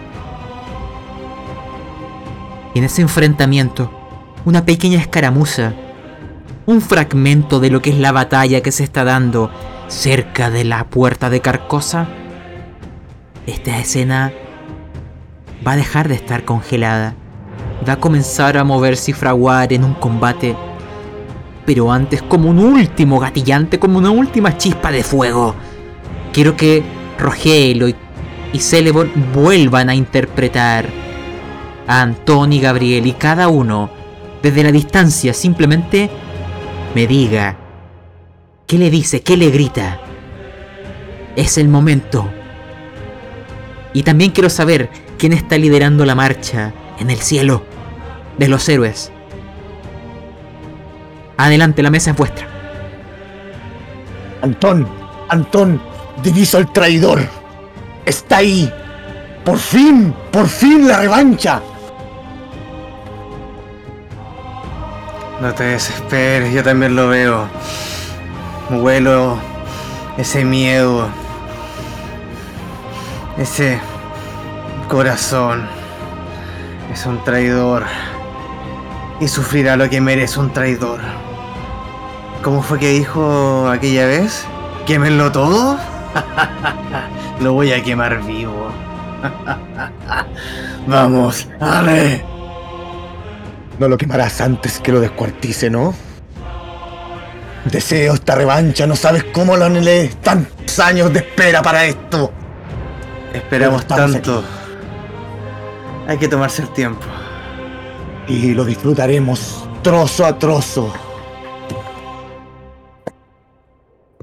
Y en ese enfrentamiento, una pequeña escaramuza, un fragmento de lo que es la batalla que se está dando cerca de la puerta de Carcosa, esta escena va a dejar de estar congelada. Va a comenzar a moverse y fraguar en un combate. Pero antes, como un último gatillante, como una última chispa de fuego, quiero que Rogelio y, y Celeborn vuelvan a interpretar a Antón y Gabriel y cada uno, desde la distancia, simplemente me diga qué le dice, qué le grita. Es el momento. Y también quiero saber quién está liderando la marcha en el cielo de los héroes. Adelante, la mesa es vuestra. Antón, Antón, diviso al traidor. Está ahí. Por fin, por fin la revancha. No te desesperes, yo también lo veo. Huelo ese miedo, Ese corazón es un traidor y sufrirá lo que merece un traidor. ¿Cómo fue que dijo aquella vez? ¿Quémenlo todo? lo voy a quemar vivo. Vamos, arre. No lo quemarás antes que lo descuartice, ¿no? Deseo esta revancha, no sabes cómo lo anhelé. Tantos años de espera para esto. Esperamos tanto. Hay que tomarse el tiempo. Y lo disfrutaremos trozo a trozo.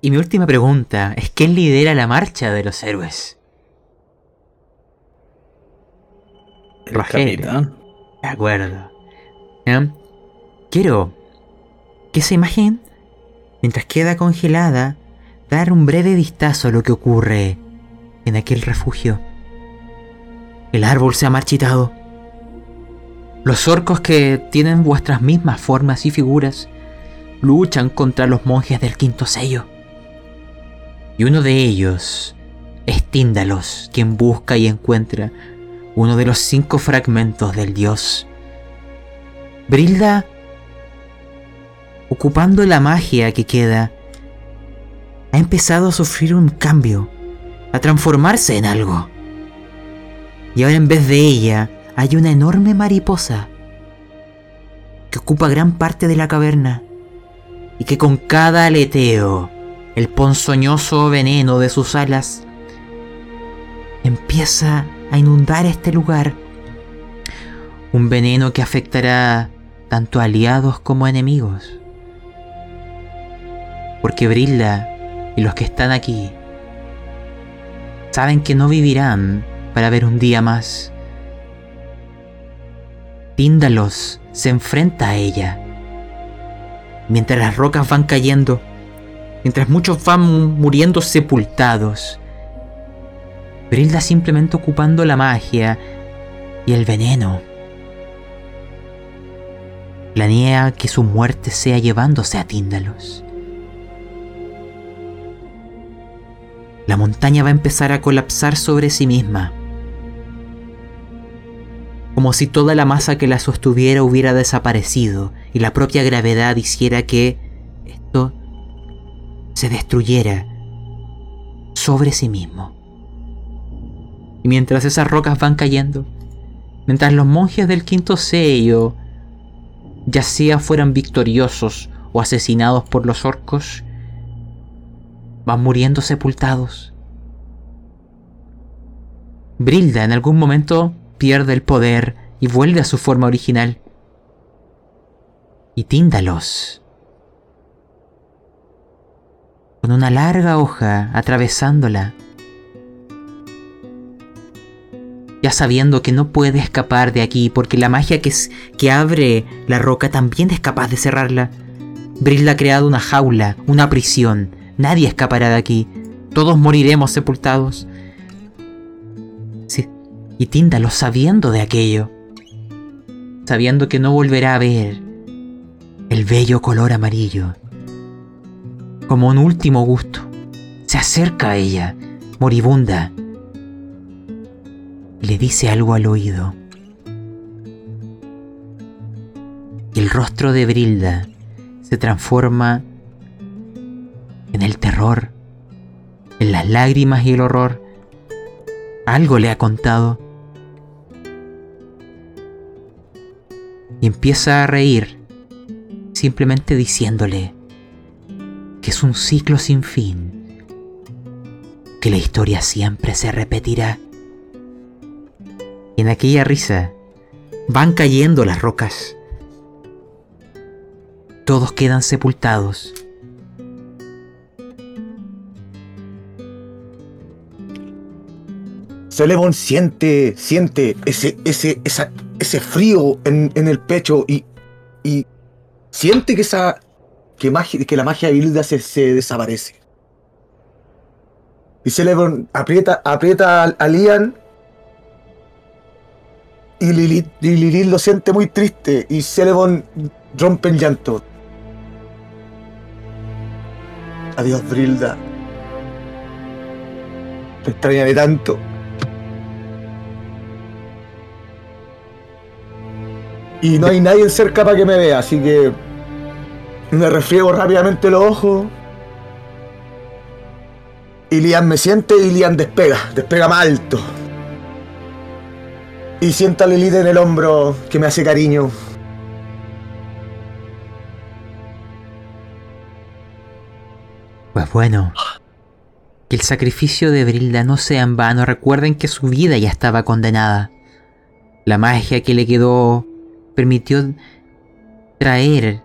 Y mi última pregunta es ¿quién lidera la marcha de los héroes? El capitán. De acuerdo. Quiero que esa imagen, mientras queda congelada, dar un breve vistazo a lo que ocurre en aquel refugio. El árbol se ha marchitado. Los orcos que tienen vuestras mismas formas y figuras luchan contra los monjes del quinto sello. Y uno de ellos es Tíndalos, quien busca y encuentra uno de los cinco fragmentos del dios. Brilda, ocupando la magia que queda, ha empezado a sufrir un cambio, a transformarse en algo. Y ahora en vez de ella hay una enorme mariposa que ocupa gran parte de la caverna y que con cada aleteo, el ponzoñoso veneno de sus alas empieza a inundar este lugar. Un veneno que afectará tanto a aliados como a enemigos. Porque Brilla y los que están aquí saben que no vivirán para ver un día más. Tíndalos se enfrenta a ella. Mientras las rocas van cayendo, mientras muchos van muriendo sepultados, Brilda simplemente ocupando la magia y el veneno. Planea que su muerte sea llevándose a Tíndalos. La montaña va a empezar a colapsar sobre sí misma. Como si toda la masa que la sostuviera hubiera desaparecido y la propia gravedad hiciera que se destruyera sobre sí mismo. Y mientras esas rocas van cayendo, mientras los monjes del quinto sello ya sea fueran victoriosos o asesinados por los orcos, van muriendo sepultados. Brilda en algún momento pierde el poder y vuelve a su forma original. Y Tíndalos, con una larga hoja atravesándola, ya sabiendo que no puede escapar de aquí porque la magia que, es, que abre la roca también es capaz de cerrarla. Brilda ha creado una jaula, una prisión. Nadie escapará de aquí. Todos moriremos sepultados. Sí, y Tíndalo sabiendo de aquello, sabiendo que no volverá a ver el bello color amarillo. Como un último gusto, se acerca a ella, moribunda, y le dice algo al oído. El rostro de Brilda se transforma en el terror, en las lágrimas y el horror. Algo le ha contado. Y empieza a reír, simplemente diciéndole que es un ciclo sin fin, que la historia siempre se repetirá. Y en aquella risa van cayendo las rocas. Todos quedan sepultados. Celebon siente, siente ese, ese, esa- ese frío en, en el pecho y, y siente que esa que, la magia de Bilda se, se desaparece. Y Celebron aprieta, aprieta a Lian. Y Lilith, lo siente muy triste. Y Celebron rompe en llanto. Adiós, Brilda. Te extrañaré tanto. Y no hay nadie cerca para que me vea, así que me refriego rápidamente los ojos. Y Lian me siente y Lian despega, despega más alto. Y sienta a Lilith en el hombro que me hace cariño. Pues bueno, que el sacrificio de Brilda no sea en vano. Recuerden que su vida ya estaba condenada. La magia que le quedó permitió traer,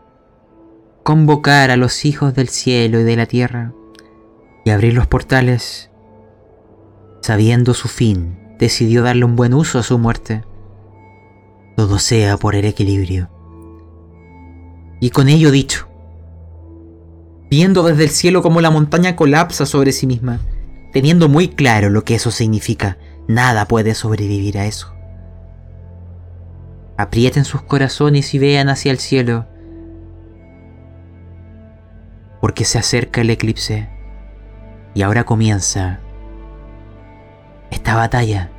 convocar a los hijos del cielo y de la tierra y abrir los portales. Sabiendo su fin, decidió darle un buen uso a su muerte. Todo sea por el equilibrio. Y con ello dicho, viendo desde el cielo cómo la montaña colapsa sobre sí misma, teniendo muy claro lo que eso significa, nada puede sobrevivir a eso. Aprieten sus corazones y vean hacia el cielo, porque se acerca el eclipse y ahora comienza esta batalla.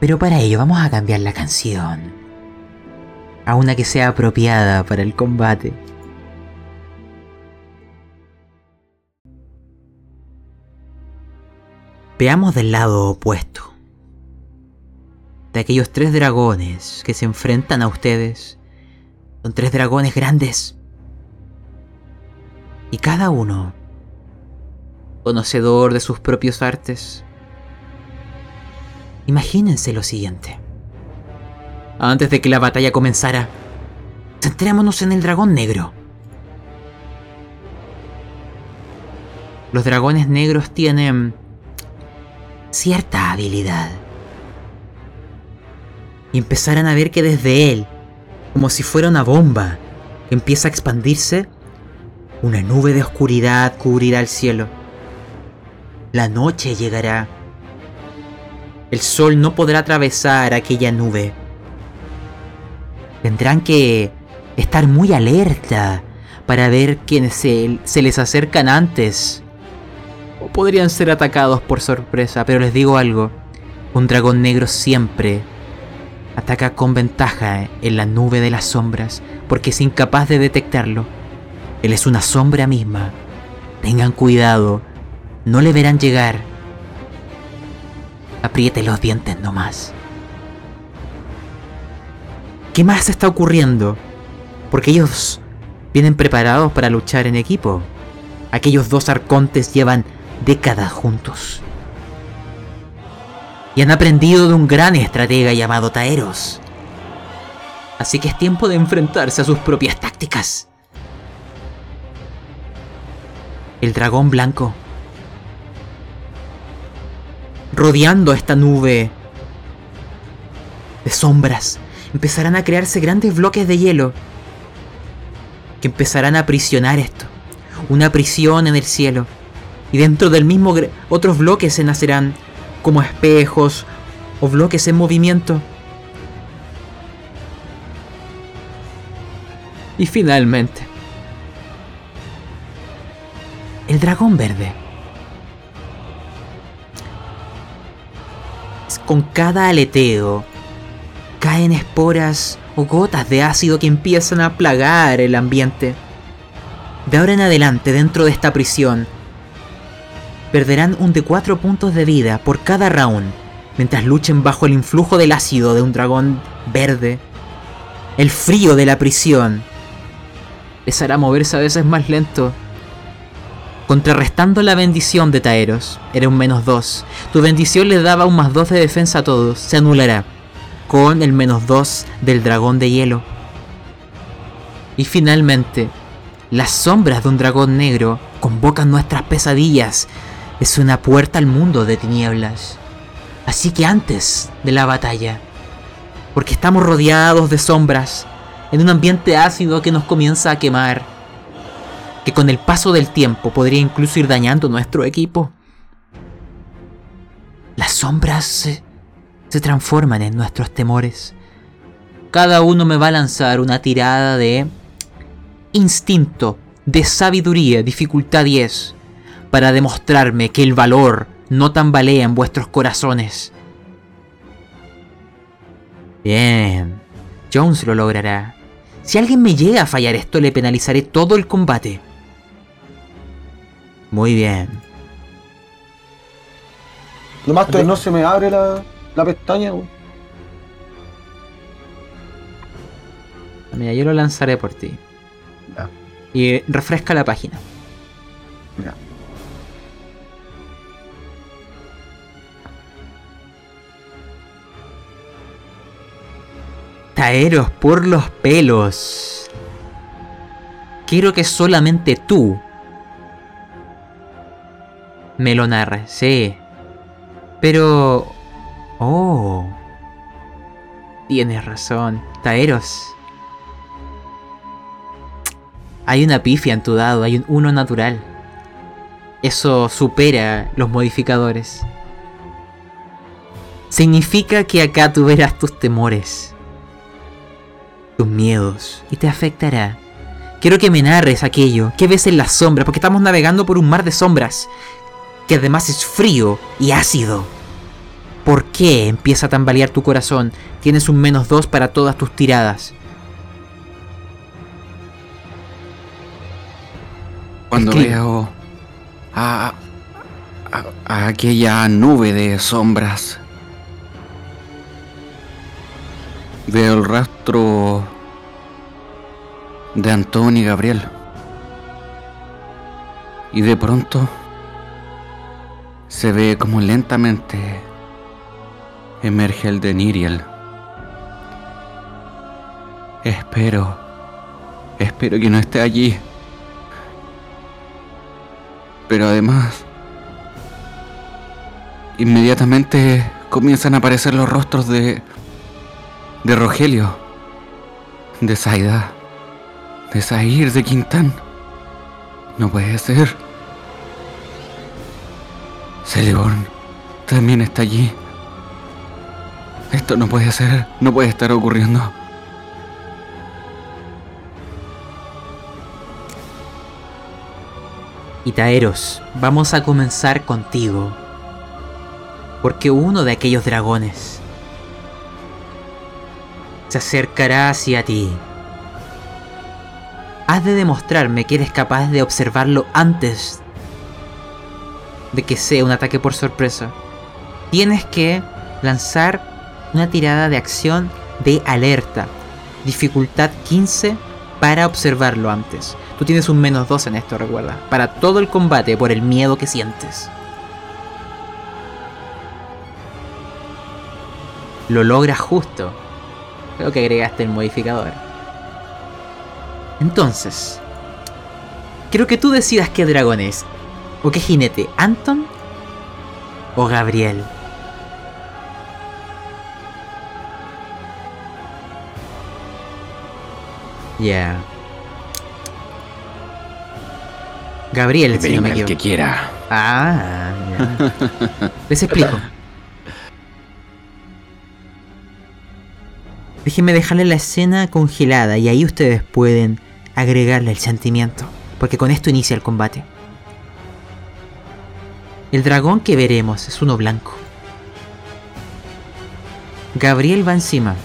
Pero para ello vamos a cambiar la canción a una que sea apropiada para el combate. Veamos del lado opuesto. De aquellos tres dragones que se enfrentan a ustedes. Son tres dragones grandes. Y cada uno conocedor de sus propios artes. Imagínense lo siguiente. Antes de que la batalla comenzara, centrémonos en el dragón negro. Los dragones negros tienen cierta habilidad. Y empezarán a ver que desde él, como si fuera una bomba, empieza a expandirse, una nube de oscuridad cubrirá el cielo. La noche llegará. El sol no podrá atravesar aquella nube. Tendrán que estar muy alerta para ver quiénes se, se les acercan antes. O podrían ser atacados por sorpresa, pero les digo algo. Un dragón negro siempre ataca con ventaja en la nube de las sombras porque es incapaz de detectarlo. Él es una sombra misma. Tengan cuidado, no le verán llegar. Apriete los dientes nomás. ¿Qué más está ocurriendo? Porque ellos vienen preparados para luchar en equipo. Aquellos dos arcontes llevan décadas juntos. Y han aprendido de un gran estratega llamado Taeros. Así que es tiempo de enfrentarse a sus propias tácticas. El dragón blanco. Rodeando esta nube de sombras, empezarán a crearse grandes bloques de hielo que empezarán a aprisionar esto. Una prisión en el cielo. Y dentro del mismo otros bloques se nacerán como espejos o bloques en movimiento. Y finalmente, el dragón verde. Con cada aleteo caen esporas o gotas de ácido que empiezan a plagar el ambiente. De ahora en adelante, dentro de esta prisión, perderán un de 4 puntos de vida por cada round mientras luchen bajo el influjo del ácido de un dragón verde. El frío de la prisión les hará moverse a veces más lento. Contrarrestando la bendición de Taeros, era un menos 2. Tu bendición le daba un más 2 de defensa a todos, se anulará con el menos 2 del dragón de hielo. Y finalmente, las sombras de un dragón negro convocan nuestras pesadillas. Es una puerta al mundo de tinieblas. Así que antes de la batalla, porque estamos rodeados de sombras, en un ambiente ácido que nos comienza a quemar, que con el paso del tiempo podría incluso ir dañando nuestro equipo. Las sombras se, transforman en nuestros temores. Cada uno me va a lanzar una tirada de instinto, de sabiduría, dificultad 10, para demostrarme que el valor no tambalea en vuestros corazones. Bien. Jones lo logrará. Si alguien me llega a fallar esto, le penalizaré todo el combate. Muy bien. Nomás que no se me abre la, la pestaña. Mira, yo lo lanzaré por ti. Ya. Y refresca la página. Ya. Taeros por los pelos. Quiero que solamente tú me lo narres, sí. Pero... Oh. Tienes razón. Taeros. Hay una pifia en tu dado, hay un uno natural. Eso supera los modificadores. Significa que acá tú tus temores, tus miedos, y te afectará. Quiero que me narres aquello que ves en las sombras, porque estamos navegando por un mar de sombras, que además es frío y ácido. ¿Por qué empieza a tambalear tu corazón? Tienes un menos dos para todas tus tiradas. Cuando Escribe. veo a, a- a aquella nube de sombras, veo el rastro de Antonio y Gabriel. Y de pronto se ve como lentamente emerge el de Niriel. Espero, espero que no esté allí. Pero además, inmediatamente comienzan a aparecer los rostros de. De Rogelio, de Saida, de Zahir, de Quintán. No puede ser. Celeborn también está allí. Esto no puede ser, no puede estar ocurriendo. Y Taeros, vamos a comenzar contigo. Porque uno de aquellos dragones se acercará hacia ti. Has de demostrarme que eres capaz de observarlo antes de que sea un ataque por sorpresa. Tienes que lanzar una tirada de acción de alerta. Dificultad 15 para observarlo antes. Tú tienes un menos 2 en esto, recuerda. Para todo el combate por el miedo que sientes. Lo logras justo. Creo que agregaste el modificador. Entonces, quiero que tú decidas qué dragón es. ¿O qué jinete? ¿Anton o Gabriel? Ya. Gabriel, si no me Venga el que quiera. Ah, ya. Les explico. Déjenme dejarle la escena congelada y ahí ustedes pueden agregarle el sentimiento, porque con esto inicia el combate. El dragón que veremos es uno blanco. Gabriel va encima.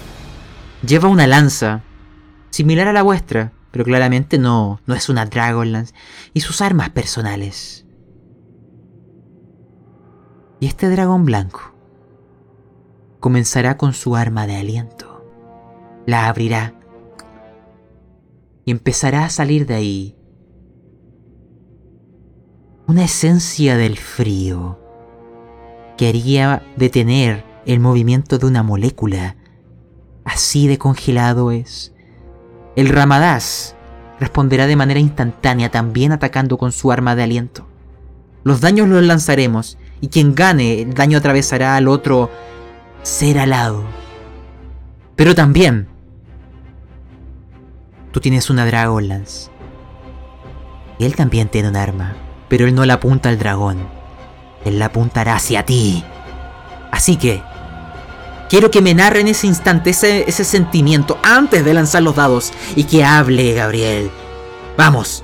Lleva una lanza, similar a la vuestra, pero claramente no, no es una Dragonlance, y sus armas personales. Y este dragón blanco comenzará con su arma de aliento. La abrirá. Y empezará a salir de ahí una esencia del frío que haría detener el movimiento de una molécula. Así de congelado es. El Ramadás responderá de manera instantánea también atacando con su arma de aliento. Los daños los lanzaremos y quien gane el daño atravesará al otro ser alado. Pero también tú tienes una Dragonlance. Él también tiene un arma, pero él no la apunta al dragón. Él la apuntará hacia ti. Así que quiero que me narre en ese instante ese, ese sentimiento antes de lanzar los dados y que hable Gabriel. Vamos.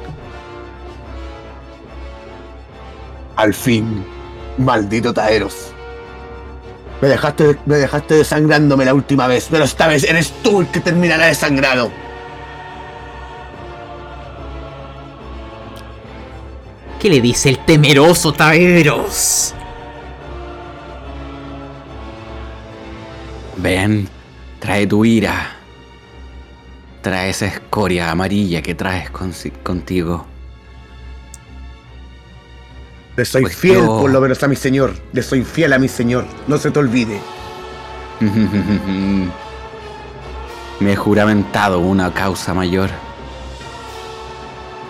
Al fin, maldito Taeros. Me dejaste, me dejaste desangrándome la última vez, pero esta vez eres tú el que terminará desangrado. ¿Qué le dice el temeroso Taeros? Ven, trae tu ira. Trae esa escoria amarilla que traes consi- contigo. Le soy Pues fiel, yo- por lo menos a mi señor. Le soy fiel a mi señor. No se te olvide. Me he juramentado una causa mayor.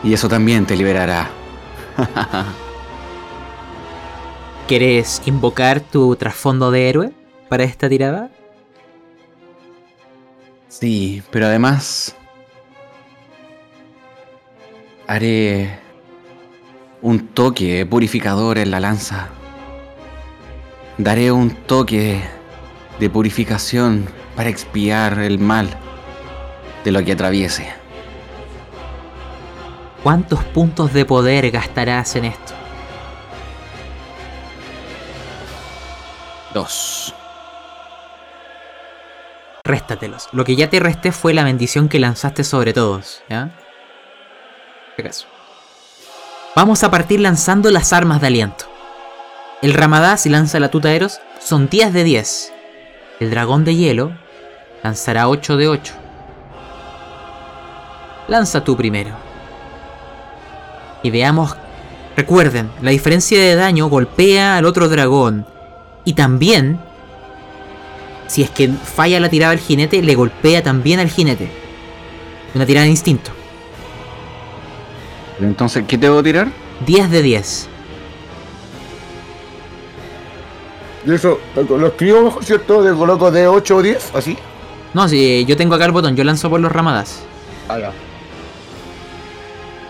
Y eso también te liberará. ¿Quieres invocar tu trasfondo de héroe para esta tirada? Sí, pero además haré un toque purificador en la lanza. Daré un toque de purificación para expiar el mal de lo que atraviese. ¿Cuántos puntos de poder gastarás en esto? Dos. Réstatelos. Lo que ya te resté fue la bendición que lanzaste sobre todos, ¿ya? ¿Qué caso? Vamos a partir lanzando las armas de aliento. El Ramadá, si lanza la tuta Eros, son 10 de 10. El dragón de hielo lanzará 8 de 8. Lanza tú primero. Y veamos. Recuerden, la diferencia de daño golpea al otro dragón. Y también si es que falla la tirada del jinete, le golpea también al jinete. Una tirada de instinto. Entonces, ¿qué debo tirar? 10 de 10. Y eso, lo escribo mejor, ¿cierto? Le coloco de 8 o 10, así. No, si yo tengo acá el botón, yo lanzo por los ramadas. Ah, ya.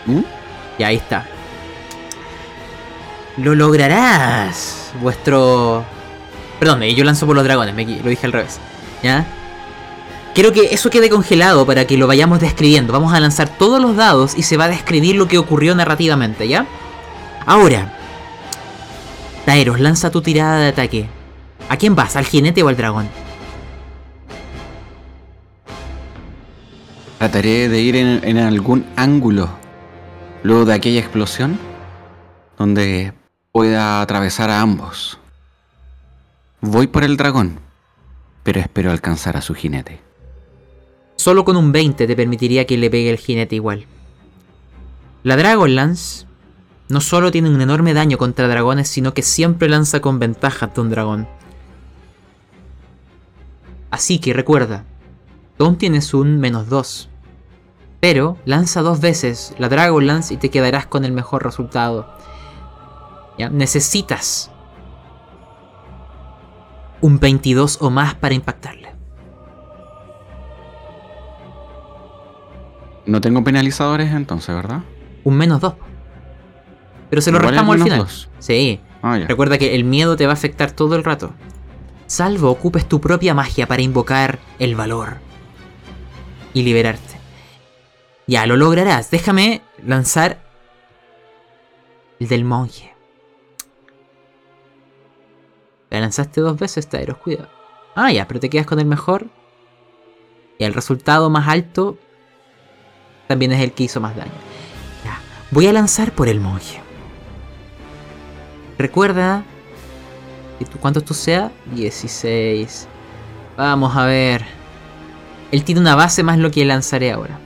¿Mm? Y ahí está. Lo lograrás. Vuestro. Perdón, eh, yo lanzo por los dragones, me lo dije al revés. ¿Ya? Quiero que eso quede congelado para que lo vayamos describiendo. Vamos a lanzar todos los dados y se va a describir lo que ocurrió narrativamente, ¿ya? Ahora. Taeros, lanza tu tirada de ataque. ¿A quién vas? ¿Al jinete o al dragón? Trataré de ir en algún ángulo luego de aquella explosión donde pueda atravesar a ambos. Voy por el dragón, pero espero alcanzar a su jinete. Solo con un 20 te permitiría que le pegue el jinete igual. La Dragonlance no solo tiene un enorme daño contra dragones, sino que siempre lanza con ventaja ante un dragón. Así que recuerda, aún tienes un menos 2. Pero lanza dos veces la Dragonlance y te quedarás con el mejor resultado. ¿Ya? Necesitas un 22 o más para impactarle. No tengo penalizadores entonces, ¿verdad? Un menos 2. Pero se lo restamos al final. dos. Sí. Ah. Recuerda que el miedo te va a afectar todo el rato. Salvo ocupes tu propia magia para invocar el valor. Y liberarte. Ya, lo lograrás. Déjame lanzar el del monje. La lanzaste dos veces, Taeros, cuidado. Ah, ya, pero te quedas con el mejor. Y el resultado más alto también es el que hizo más daño. Ya, voy a lanzar por el monje. Recuerda. ¿y tú- ¿Cuántos tú sea? 16. Vamos a ver. Él tiene una base más lo que lanzaré ahora.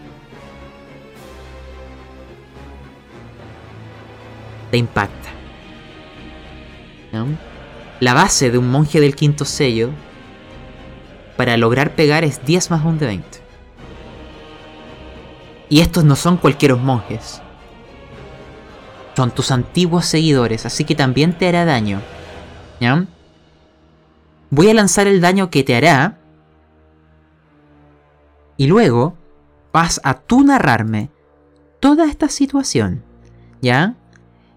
Te impacta. ¿No? La base de un monje del quinto sello para lograr pegar es 10 más un de 20. Y estos no son cualquier monjes. Son tus antiguos seguidores, así que también te hará daño. ¿Ya? Voy a lanzar el daño que te hará. Y luego vas a tú narrarme toda esta situación. ¿Ya?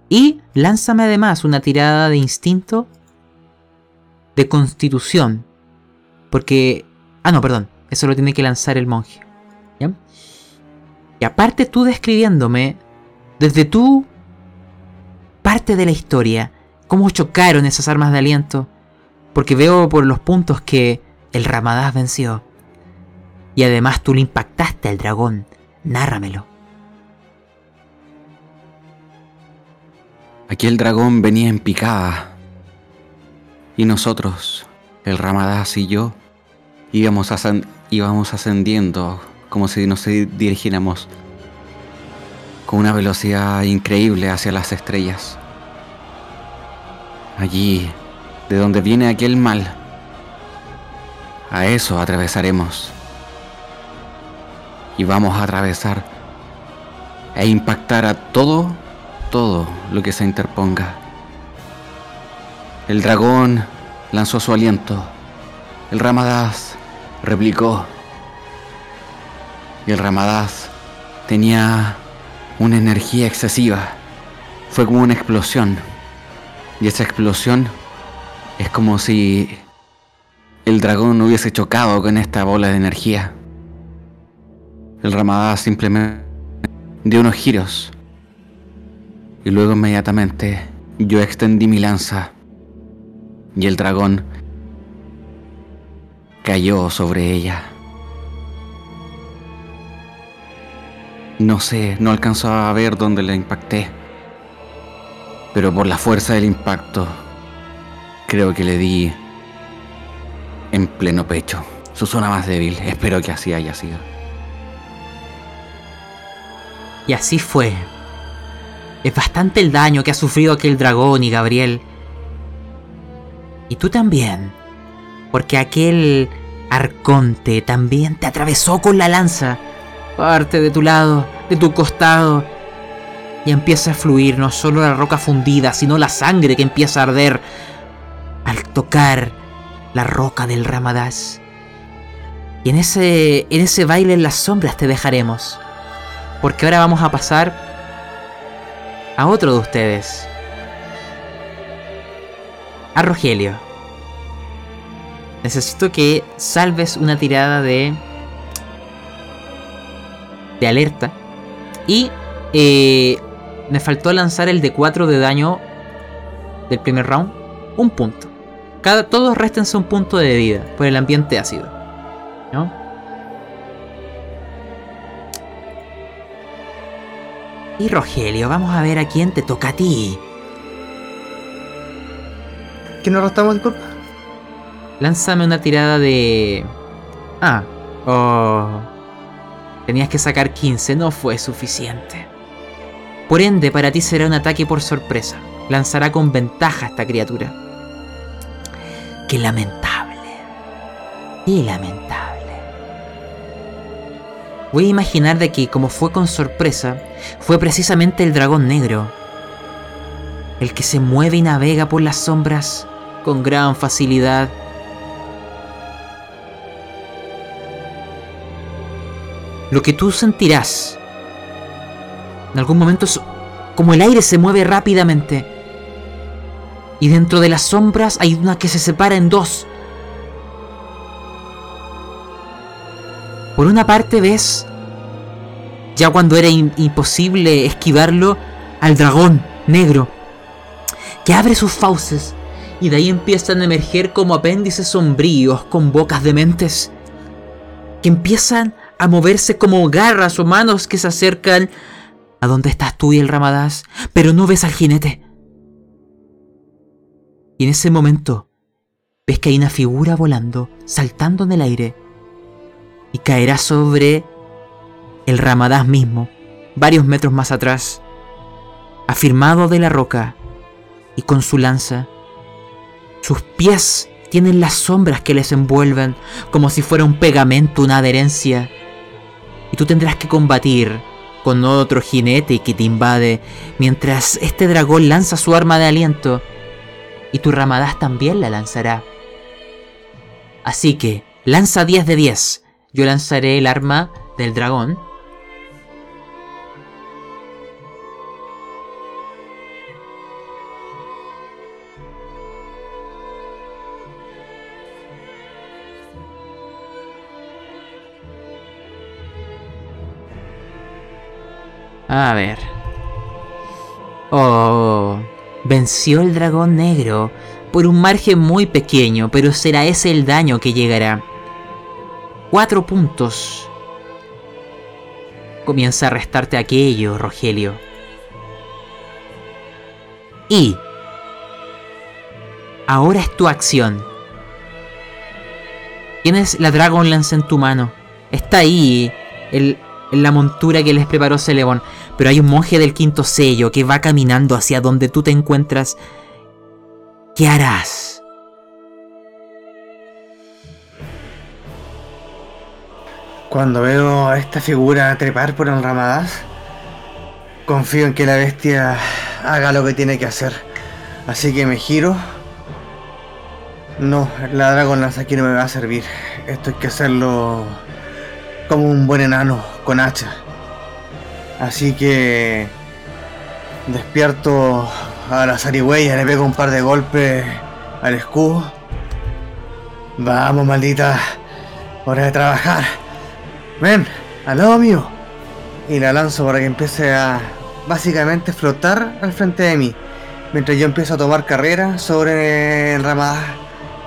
Y lánzame además una tirada de instinto de constitución. Porque... Ah, no, perdón. Eso lo tiene que lanzar el monje. ¿Ya? Y aparte tú describiéndome desde tu parte de la historia, cómo chocaron esas armas de aliento, Porque veo por los puntos que el Ramadás venció. Y además tú le impactaste al dragón. Nárramelo. Aquí el dragón venía en picada. Y nosotros, el Ramadás y yo, íbamos, íbamos ascendiendo como si nos dirigiéramos con una velocidad increíble hacia las estrellas. Allí, de donde viene aquel mal, a eso atravesaremos. Y vamos a atravesar e impactar a todo, todo lo que se interponga. El dragón lanzó su aliento. El Ramadás replicó. Y el Ramadás tenía una energía excesiva. Fue como una explosión. Y esa explosión es como si el dragón hubiese chocado con esta bola de energía. El Ramadás simplemente dio unos giros. Y luego inmediatamente yo extendí mi lanza. Y el dragón cayó sobre ella. No sé, no alcanzaba a ver dónde la impacté. Pero por la fuerza del impacto, creo que le di en pleno pecho. Su zona más débil. Espero que así haya sido. Y así fue. Es bastante el daño que ha sufrido aquel dragón y Gabriel. Y tú también. Porque aquel arconte también te atravesó con la lanza. Parte de tu lado, de tu costado. Y empieza a fluir no solo la roca fundida, sino la sangre que empieza a arder al tocar la roca del Ramadás. Y en ese, en ese baile en las sombras te dejaremos. Porque ahora vamos a pasar a otro de ustedes. A Rogelio. Necesito que salves una tirada de. de alerta. Y. eh, me faltó lanzar el de 4 de daño del primer round. Un punto. Cada, todos réstense un punto de vida por el ambiente ácido. ¿No? Y Rogelio, vamos a ver a quién te toca a ti. ¿Qué nos restamos, disculpa? Lánzame una tirada de... Ah, oh... Tenías que sacar 15, no fue suficiente. Por ende, para ti será un ataque por sorpresa. Lanzará con ventaja a esta criatura. Qué lamentable. Qué lamentable. Voy a imaginar de que, como fue con sorpresa, fue precisamente el dragón negro. El que se mueve y navega por las sombras con gran facilidad. Lo que tú sentirás en algún momento es como el aire se mueve rápidamente. Y dentro de las sombras hay una que se separa en dos. Por una parte ves, ya cuando era im- imposible esquivarlo, al dragón negro, que abre sus fauces y de ahí empiezan a emerger como apéndices sombríos con bocas dementes, que empiezan a moverse como garras o manos que se acercan a donde estás tú y el Ramadás, pero no ves al jinete. Y en ese momento ves que hay una figura volando, saltando en el aire, y caerá sobre el Ramadás mismo, varios metros más atrás, afirmado de la roca y con su lanza. Sus pies tienen las sombras que les envuelven como si fuera un pegamento, una adherencia. Y tú tendrás que combatir con otro jinete que te invade mientras este dragón lanza su arma de aliento y tu Ramadás también la lanzará. Así que lanza 10 de 10. Yo lanzaré el arma del dragón. A ver. Oh, venció el dragón negro por un margen muy pequeño, pero será ese el daño que llegará. Cuatro puntos. Comienza a restarte aquello, Rogelio. Y... Ahora es tu acción. Tienes la Dragon Lance en tu mano. Está ahí, en la montura que les preparó Celebon. Pero hay un monje del quinto sello que va caminando hacia donde tú te encuentras. ¿Qué harás? Cuando veo a esta figura trepar por enramadas, confío en que la bestia haga lo que tiene que hacer. Así que me giro. No, la Dragon Lance aquí no me va a servir. Esto hay que hacerlo como un buen enano con hacha. Así que despierto a la zarigüeya, le pego un par de golpes al escudo. Vamos, maldita. Hora de trabajar. Ven, al lado mío. Y la lanzo para que empiece a básicamente flotar al frente de mí. Mientras yo empiezo a tomar carrera sobre enramadas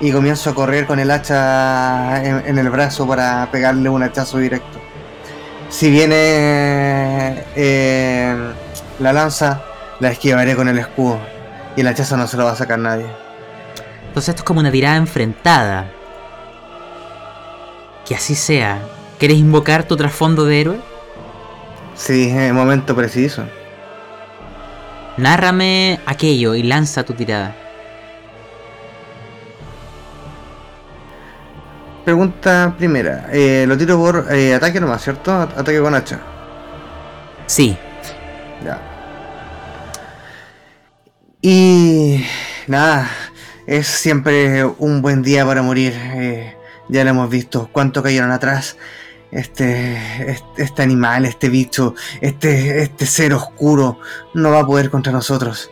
y comienzo a correr con el hacha en, en el brazo para pegarle un hachazo directo. Si viene eh, la lanza, la esquivaré con el escudo. Y el hachazo no se lo va a sacar nadie. Entonces esto es como una tirada enfrentada. Que así sea. ¿Quieres invocar tu trasfondo de héroe? Sí, en el momento preciso. Nárrame aquello y lanza tu tirada. Pregunta primera. Eh, lo tiro por eh, ataque nomás, ¿cierto? Ataque con hacha. Sí. Ya. Y nada, es siempre un buen día para morir. eh, ya lo hemos visto. ¿Cuánto cayeron atrás? Este, este, este animal, este bicho, este, este ser oscuro no va a poder contra nosotros.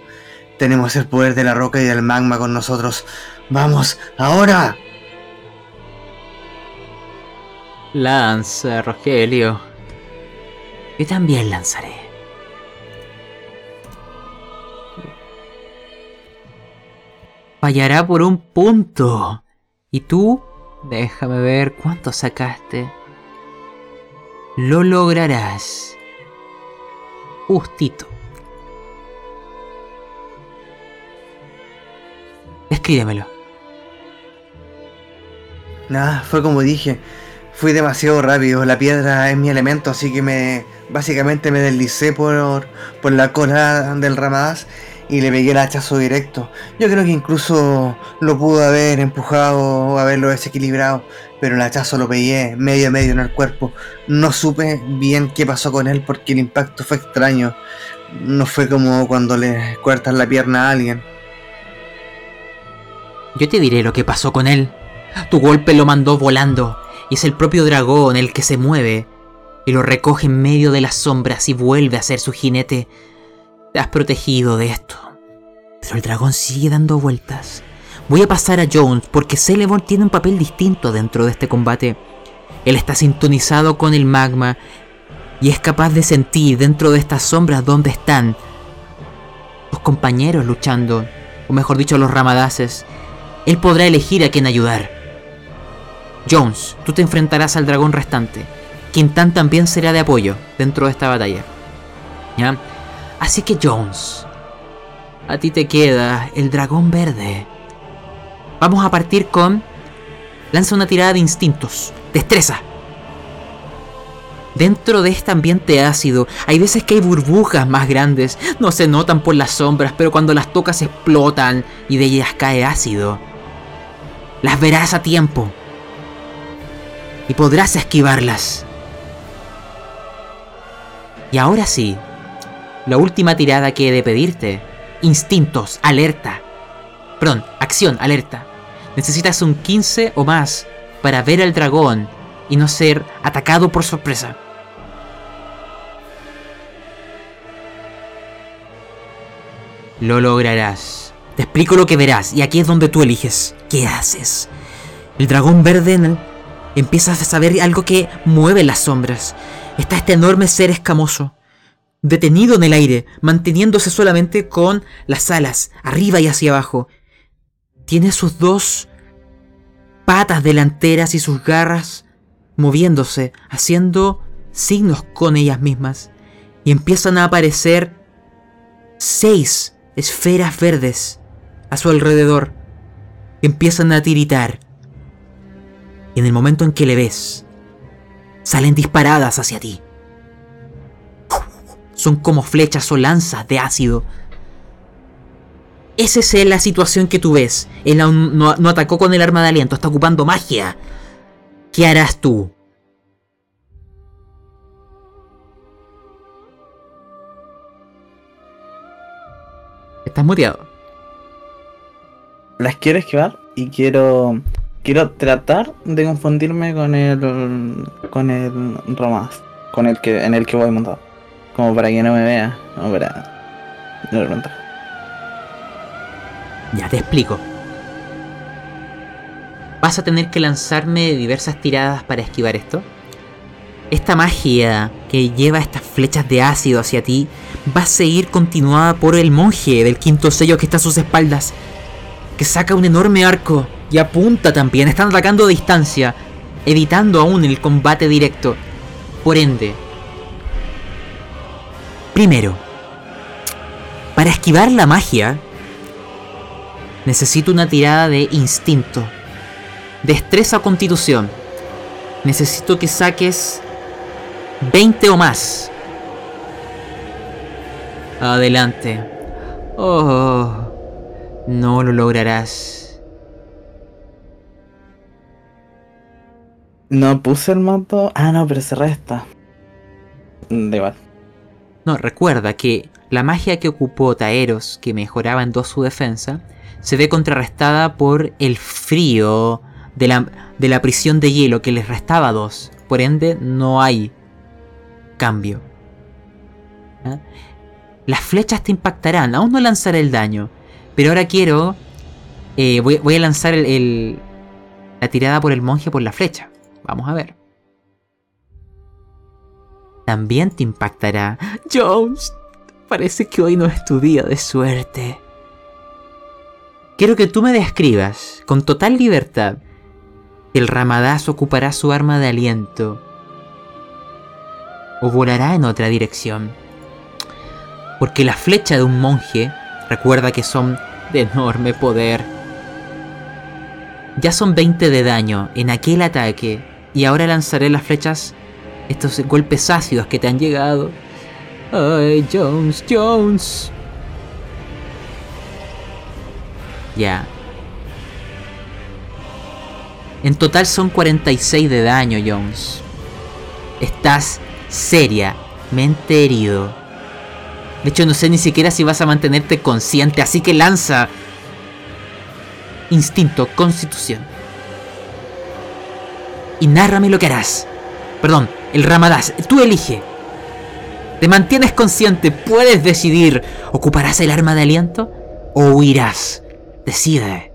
Tenemos el poder de la roca y del magma con nosotros. ¡Vamos! ¡Ahora! Lanza, Rogelio. Yo también lanzaré. Fallará por un punto. ¿Y tú? Déjame ver cuánto sacaste. Lo lograrás. Justito. Escríbemelo. Nada, fue como dije. Fui demasiado rápido. La piedra es mi elemento, así que me. Básicamente me deslicé por, por la cola del Ramadas y le pegué el hachazo directo. Yo creo que incluso lo pudo haber empujado o haberlo desequilibrado, pero el hachazo lo pegué medio a medio en el cuerpo. No supe bien qué pasó con él porque el impacto fue extraño. No fue como cuando le cortas la pierna a alguien. Yo te diré lo que pasó con él. Tu golpe lo mandó volando, y es el propio dragón el que se mueve, y lo recoge en medio de las sombras y vuelve a ser su jinete. Te has protegido de esto. Pero el dragón sigue dando vueltas. Voy a pasar a Jones porque Celeborn tiene un papel distinto dentro de este combate. Él está sintonizado con el magma y es capaz de sentir dentro de estas sombras dónde están sus compañeros luchando, o mejor dicho, los ramadaces. Él podrá elegir a quién ayudar. Jones, tú te enfrentarás al dragón restante. Quintan también será de apoyo dentro de esta batalla. ¿Ya? Así que Jones, a ti te queda el dragón verde. Vamos a partir con... Lanza una tirada de instintos. Destreza. Dentro de este ambiente ácido, hay veces que hay burbujas más grandes. No se notan por las sombras, pero cuando las tocas explotan y de ellas cae ácido. Las verás a tiempo. Y podrás esquivarlas. Y ahora sí, la última tirada que he de pedirte. Instintos, alerta. Perdón, acción, alerta. Necesitas un 15 o más para ver al dragón y no ser atacado por sorpresa. Lo lograrás. Te explico lo que verás y aquí es donde tú eliges. ¿Qué haces? El dragón verde en el- empiezas a saber algo que mueve las sombras. Está este enorme ser escamoso, detenido en el aire, manteniéndose solamente con las alas, arriba y hacia abajo. tiene sus dos patas delanteras y sus garras moviéndose, haciendo signos con ellas mismas. Y empiezan a aparecer seis esferas verdes a su alrededor. Empiezan a tiritar. Y en el momento en que le ves, salen disparadas hacia ti. Son como flechas o lanzas de ácido. Esa es la situación que tú ves. Él aún no, no atacó con el arma de aliento, está ocupando magia. ¿Qué harás tú? Estás muteado. Las quiero esquivar y quiero. Quiero tratar de confundirme con el. con el Romaz. Con el que. en el que voy montado. Como para que no me vea. Como para. No le pregunto. Ya te explico. Vas a tener que lanzarme diversas tiradas para esquivar esto. Esta magia que lleva estas flechas de ácido hacia ti va a seguir continuada por el monje del quinto sello que está a sus espaldas, que saca un enorme arco y apunta también. Están atacando a distancia, evitando aún el combate directo. Por ende, primero, para esquivar la magia, necesito una tirada de instinto, destreza o constitución. Necesito que saques 20 o más. Adelante. Oh, no lo lograrás. No puse el mato. Ah, no, pero se resta. Da igual. No, recuerda que la magia que ocupó Taeros, que mejoraba en dos su defensa, se ve contrarrestada por el frío de la, de la prisión de hielo que les restaba dos. Por ende, no hay cambio. ¿Ah? Las flechas te impactarán, aún no lanzaré el daño. Pero ahora quiero... eh, voy, a lanzar el- la tirada por el monje por la flecha. Vamos a ver. También te impactará. Jones, parece que hoy no es tu día de suerte. Quiero que tú me describas, con total libertad, el Ramadás ocupará su arma de aliento o volará en otra dirección. Porque la flecha de un monje, recuerda que son de enorme poder. Ya son 20 de daño en aquel ataque y ahora lanzaré las flechas, estos golpes ácidos que te han llegado. Ay, Jones, Jones. Ya. En total son 46 de daño, Jones. Estás seriamente herido. De hecho, no sé ni siquiera si vas a mantenerte consciente, así que lanza. Instinto, constitución. Y nárrame lo que harás. Perdón, el Ramadás, tú elige. Te mantienes consciente, puedes decidir. ¿Ocuparás el arma de aliento? ¿O huirás? Decide.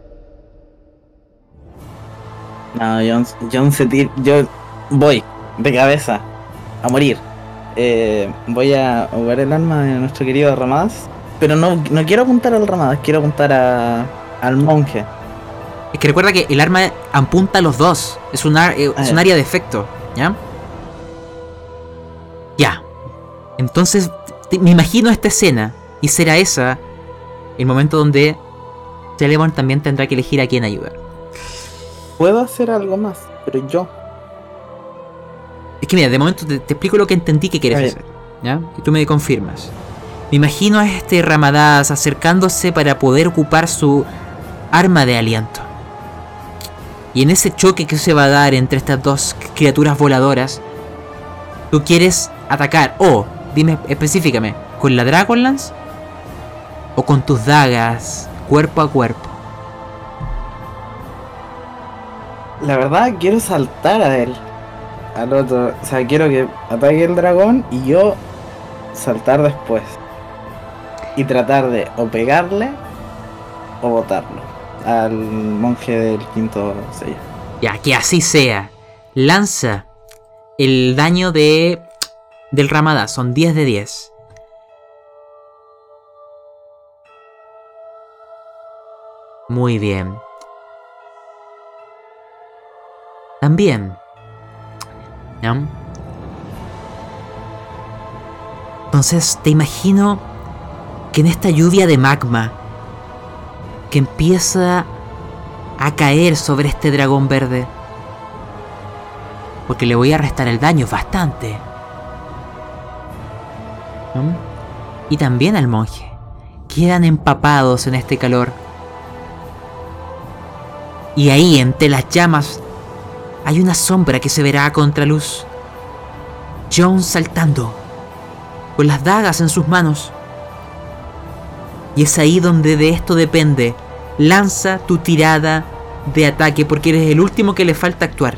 No, John, John se tira. Yo voy de cabeza a morir. Eh, voy a jugar el arma de nuestro querido Ramadas. Pero no, no quiero apuntar al Ramadas, quiero apuntar a, al monje. Es que recuerda que el arma apunta a los dos. Es un, ar- eh, Ah, es un área de efecto. ¿Ya? Ya. Entonces, me imagino esta escena. Y será esa el momento donde Celeborn también tendrá que elegir a quién ayudar. Puedo hacer algo más, pero yo. Es que mira, de momento te, te explico lo que entendí que quieres hacer. ¿Ya? Y tú me confirmas. Me imagino a este Ramadás acercándose para poder ocupar su arma de aliento. Y en ese choque que se va a dar entre estas dos criaturas voladoras, tú quieres atacar, o, dime específicame, ¿con la Dragonlance? ¿O con tus dagas, cuerpo a cuerpo? La verdad, quiero saltar a él. Al otro. O sea, quiero que ataque el dragón y yo saltar después. Y tratar de o pegarle o botarlo. Al monje del quinto sello. Ya, que así sea. Lanza el daño de del Ramadá, son 10 de 10. Muy bien. También. ¿ya? Entonces te imagino que en esta lluvia de magma que empieza a caer sobre este dragón verde, porque le voy a restar el daño bastante. ¿Mm? Y también al monje. Quedan empapados en este calor. Y ahí, entre las llamas, hay una sombra que se verá a contraluz. John saltando, con las dagas en sus manos. Y es ahí donde de esto depende. Lanza tu tirada de ataque porque eres el último que le falta actuar.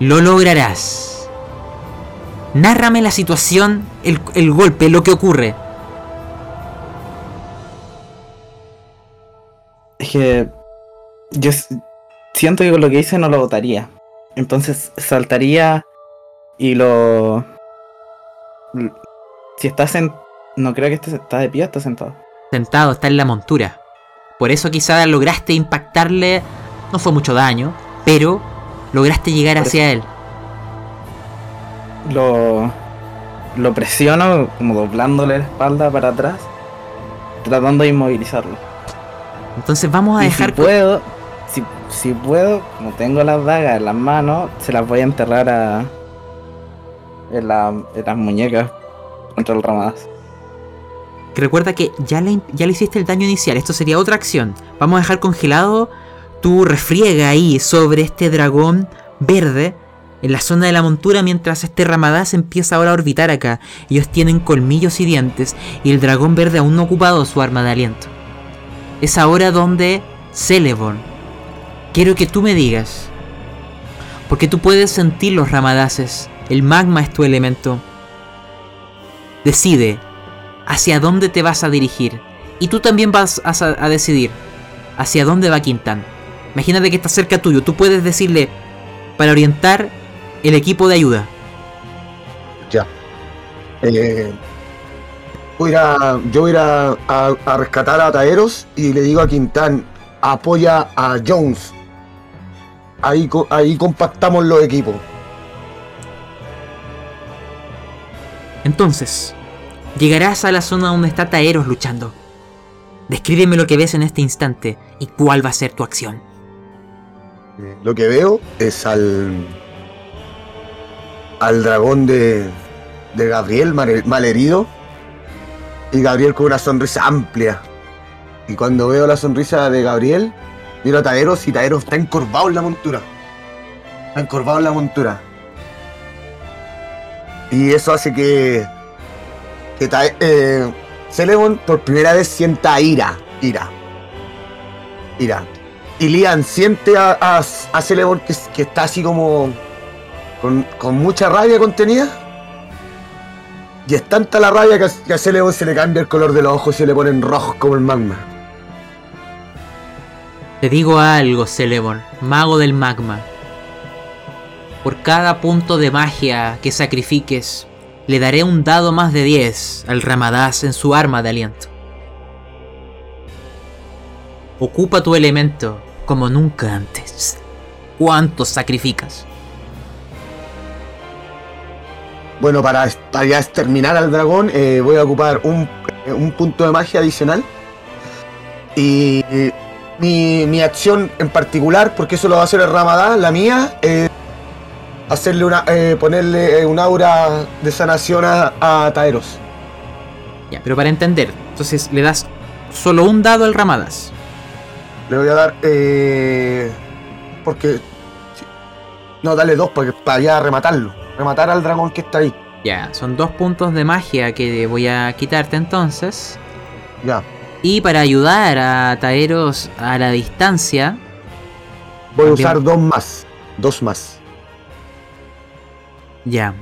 Lo lograrás. Nárrame la situación, el, el golpe, lo que ocurre. Es que yo siento que con lo que hice no lo votaría. Entonces saltaría y lo... Si estás en... No creo que esté está de pie o está sentado. Sentado, está en la montura. Por eso quizá lograste impactarle. No fue mucho daño, pero lograste llegar Por hacia él. Lo... Lo presiono como doblándole la espalda para atrás. Tratando de inmovilizarlo. Entonces vamos a Y dejar. si puedo, si, puedo, como tengo las dagas en las manos, se las voy a enterrar a en, la- en las muñecas contra el ramadas. Recuerda que ya le, ya le hiciste el daño inicial. Esto sería otra acción. Vamos a dejar congelado tu refriega ahí sobre este dragón verde en la zona de la montura mientras este ramadaz empieza ahora a orbitar acá. Ellos tienen colmillos y dientes y el dragón verde aún no ha ocupado su arma de aliento. Es ahora donde Celeborn. Quiero que tú me digas. Porque tú puedes sentir los ramadaces. El magma es tu elemento. Decide hacia dónde te vas a dirigir. Y tú también vas a, decidir hacia dónde va Quintán. Imagínate que está cerca tuyo. Tú puedes decirle para orientar el equipo de ayuda. Ya. Eh, voy a yo voy a, a- a rescatar a Taeros y le digo a Quintán, apoya a Jones. Ahí, ahí compactamos los equipos. Entonces, llegarás a la zona donde está Taeros luchando. Descríbeme lo que ves en este instante y cuál va a ser tu acción. Lo que veo es al. al dragón de. de Gabriel mal, malherido. Y Gabriel con una sonrisa amplia. Y cuando veo la sonrisa de Gabriel, miro a Taeros y Taeros está encorvado en la montura. Está encorvado en la montura. Y eso hace que. que eh, por primera vez sienta ira. Ira. Ira. Y Lian siente a, a, a que, que está así como con, con mucha rabia contenida. Y es tanta la rabia que, a- que a se le cambia el color de los ojos y se le ponen rojos como el magma. Te digo algo, Celeborn, mago del magma. Por cada punto de magia que sacrifiques, le daré un dado más de 10 al Ramadaz en su arma de aliento. Ocupa tu elemento como nunca antes. ¿Cuántos sacrificas? Bueno, para, ya exterminar al dragón, eh, voy a ocupar un, un punto de magia adicional. Y mi, mi acción en particular, porque eso lo va a hacer el Ramadán, la mía, es hacerle una, eh, ponerle eh, un aura de sanación a, a Taeros. Ya, pero para entender, entonces le das solo un dado al Ramadaz. Le voy a dar. Eh, porque. No, dale dos para, que- para ya rematarlo. Rematar al dragón que está ahí. Ya, son dos puntos de magia que voy a quitarte entonces. Ya. Y para ayudar a Taeros a la distancia, Voy a usar dos más. Dos más. ya.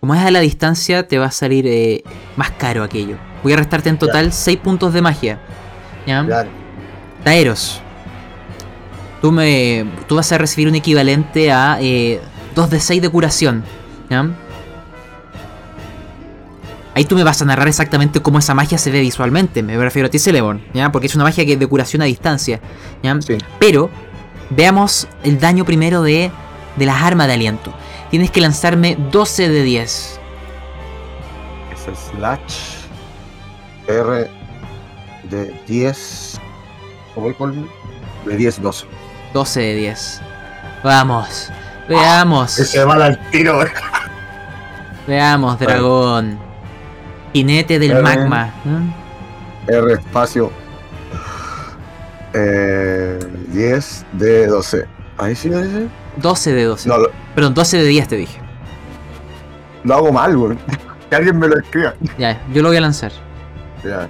Como es a la distancia, te va a salir eh, más caro aquello. Voy a restarte en total 6 puntos de magia. ¿Ya? Ya. Taeros. tú me. Tú vas a recibir un equivalente a 2 de 6 de curación. ¿ya? Ahí tú me vas a narrar exactamente cómo esa magia se ve visualmente. Me refiero a ti, Celeborn, ¿ya? Porque es una magia que es de curación a distancia. ¿ya? Sí. Pero, veamos el daño primero de, de las armas de aliento. Tienes que lanzarme 12 de 10. Es slash R de 10. ¿Cómo voy con? De 10, 12. 12 de 10. Vamos. Veamos. Ese va al tiro. Veamos, dragón. Jinete del bien. magma. R espacio. Eh, 10 de 12. Ahí sí lo dice. 12 de 12. No, lo, Perdón, 12 de 10 te dije. lo hago mal, güey. Que alguien me lo escriba. Ya, yo lo voy a lanzar. Ya.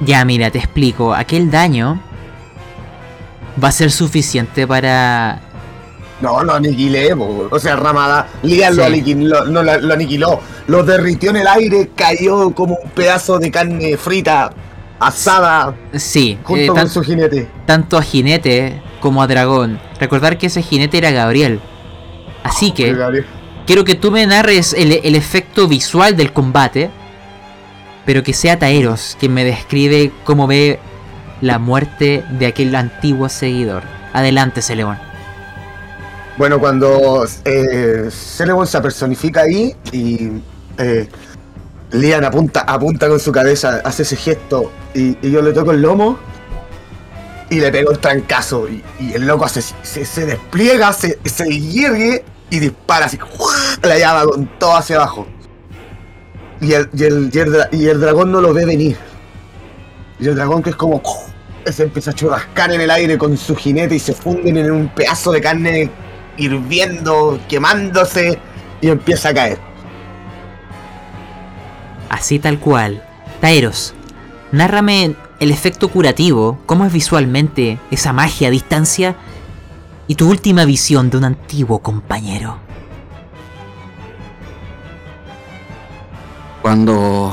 Ya, mira, te explico. Aquel daño va a ser suficiente para. No, lo aniquilé, o sea, Ramada, Lian lo, aniquiló, lo- no, lo, lo aniquiló, lo derritió en el aire, cayó como un pedazo de carne frita, asada, Sí, junto eh, con tan- su jinete. tanto a jinete como a dragón. Recordar que ese jinete era Gabriel. Así que Gabriel. quiero que tú me narres el, el efecto visual del combate, pero que sea Taeros quien me describe cómo ve la muerte de aquel antiguo seguidor. Adelante, Celeón. Bueno, cuando eh, se personifica ahí y eh, Lian apunta, apunta con su cabeza, hace ese gesto y, yo le toco el lomo y le pego el trancazo y, el loco se, se despliega, se, se hiergue y dispara así, la llama con todo hacia abajo. Y el, y, el, y el dragón no lo ve venir. Y el dragón que es como... Se empieza a churrascar en el aire con su jinete y se funden en un pedazo de carne hirviendo, quemándose y empieza a caer. Así tal cual. Taeros, nárrame el efecto curativo, cómo es visualmente esa magia a distancia y tu última visión de un antiguo compañero. Cuando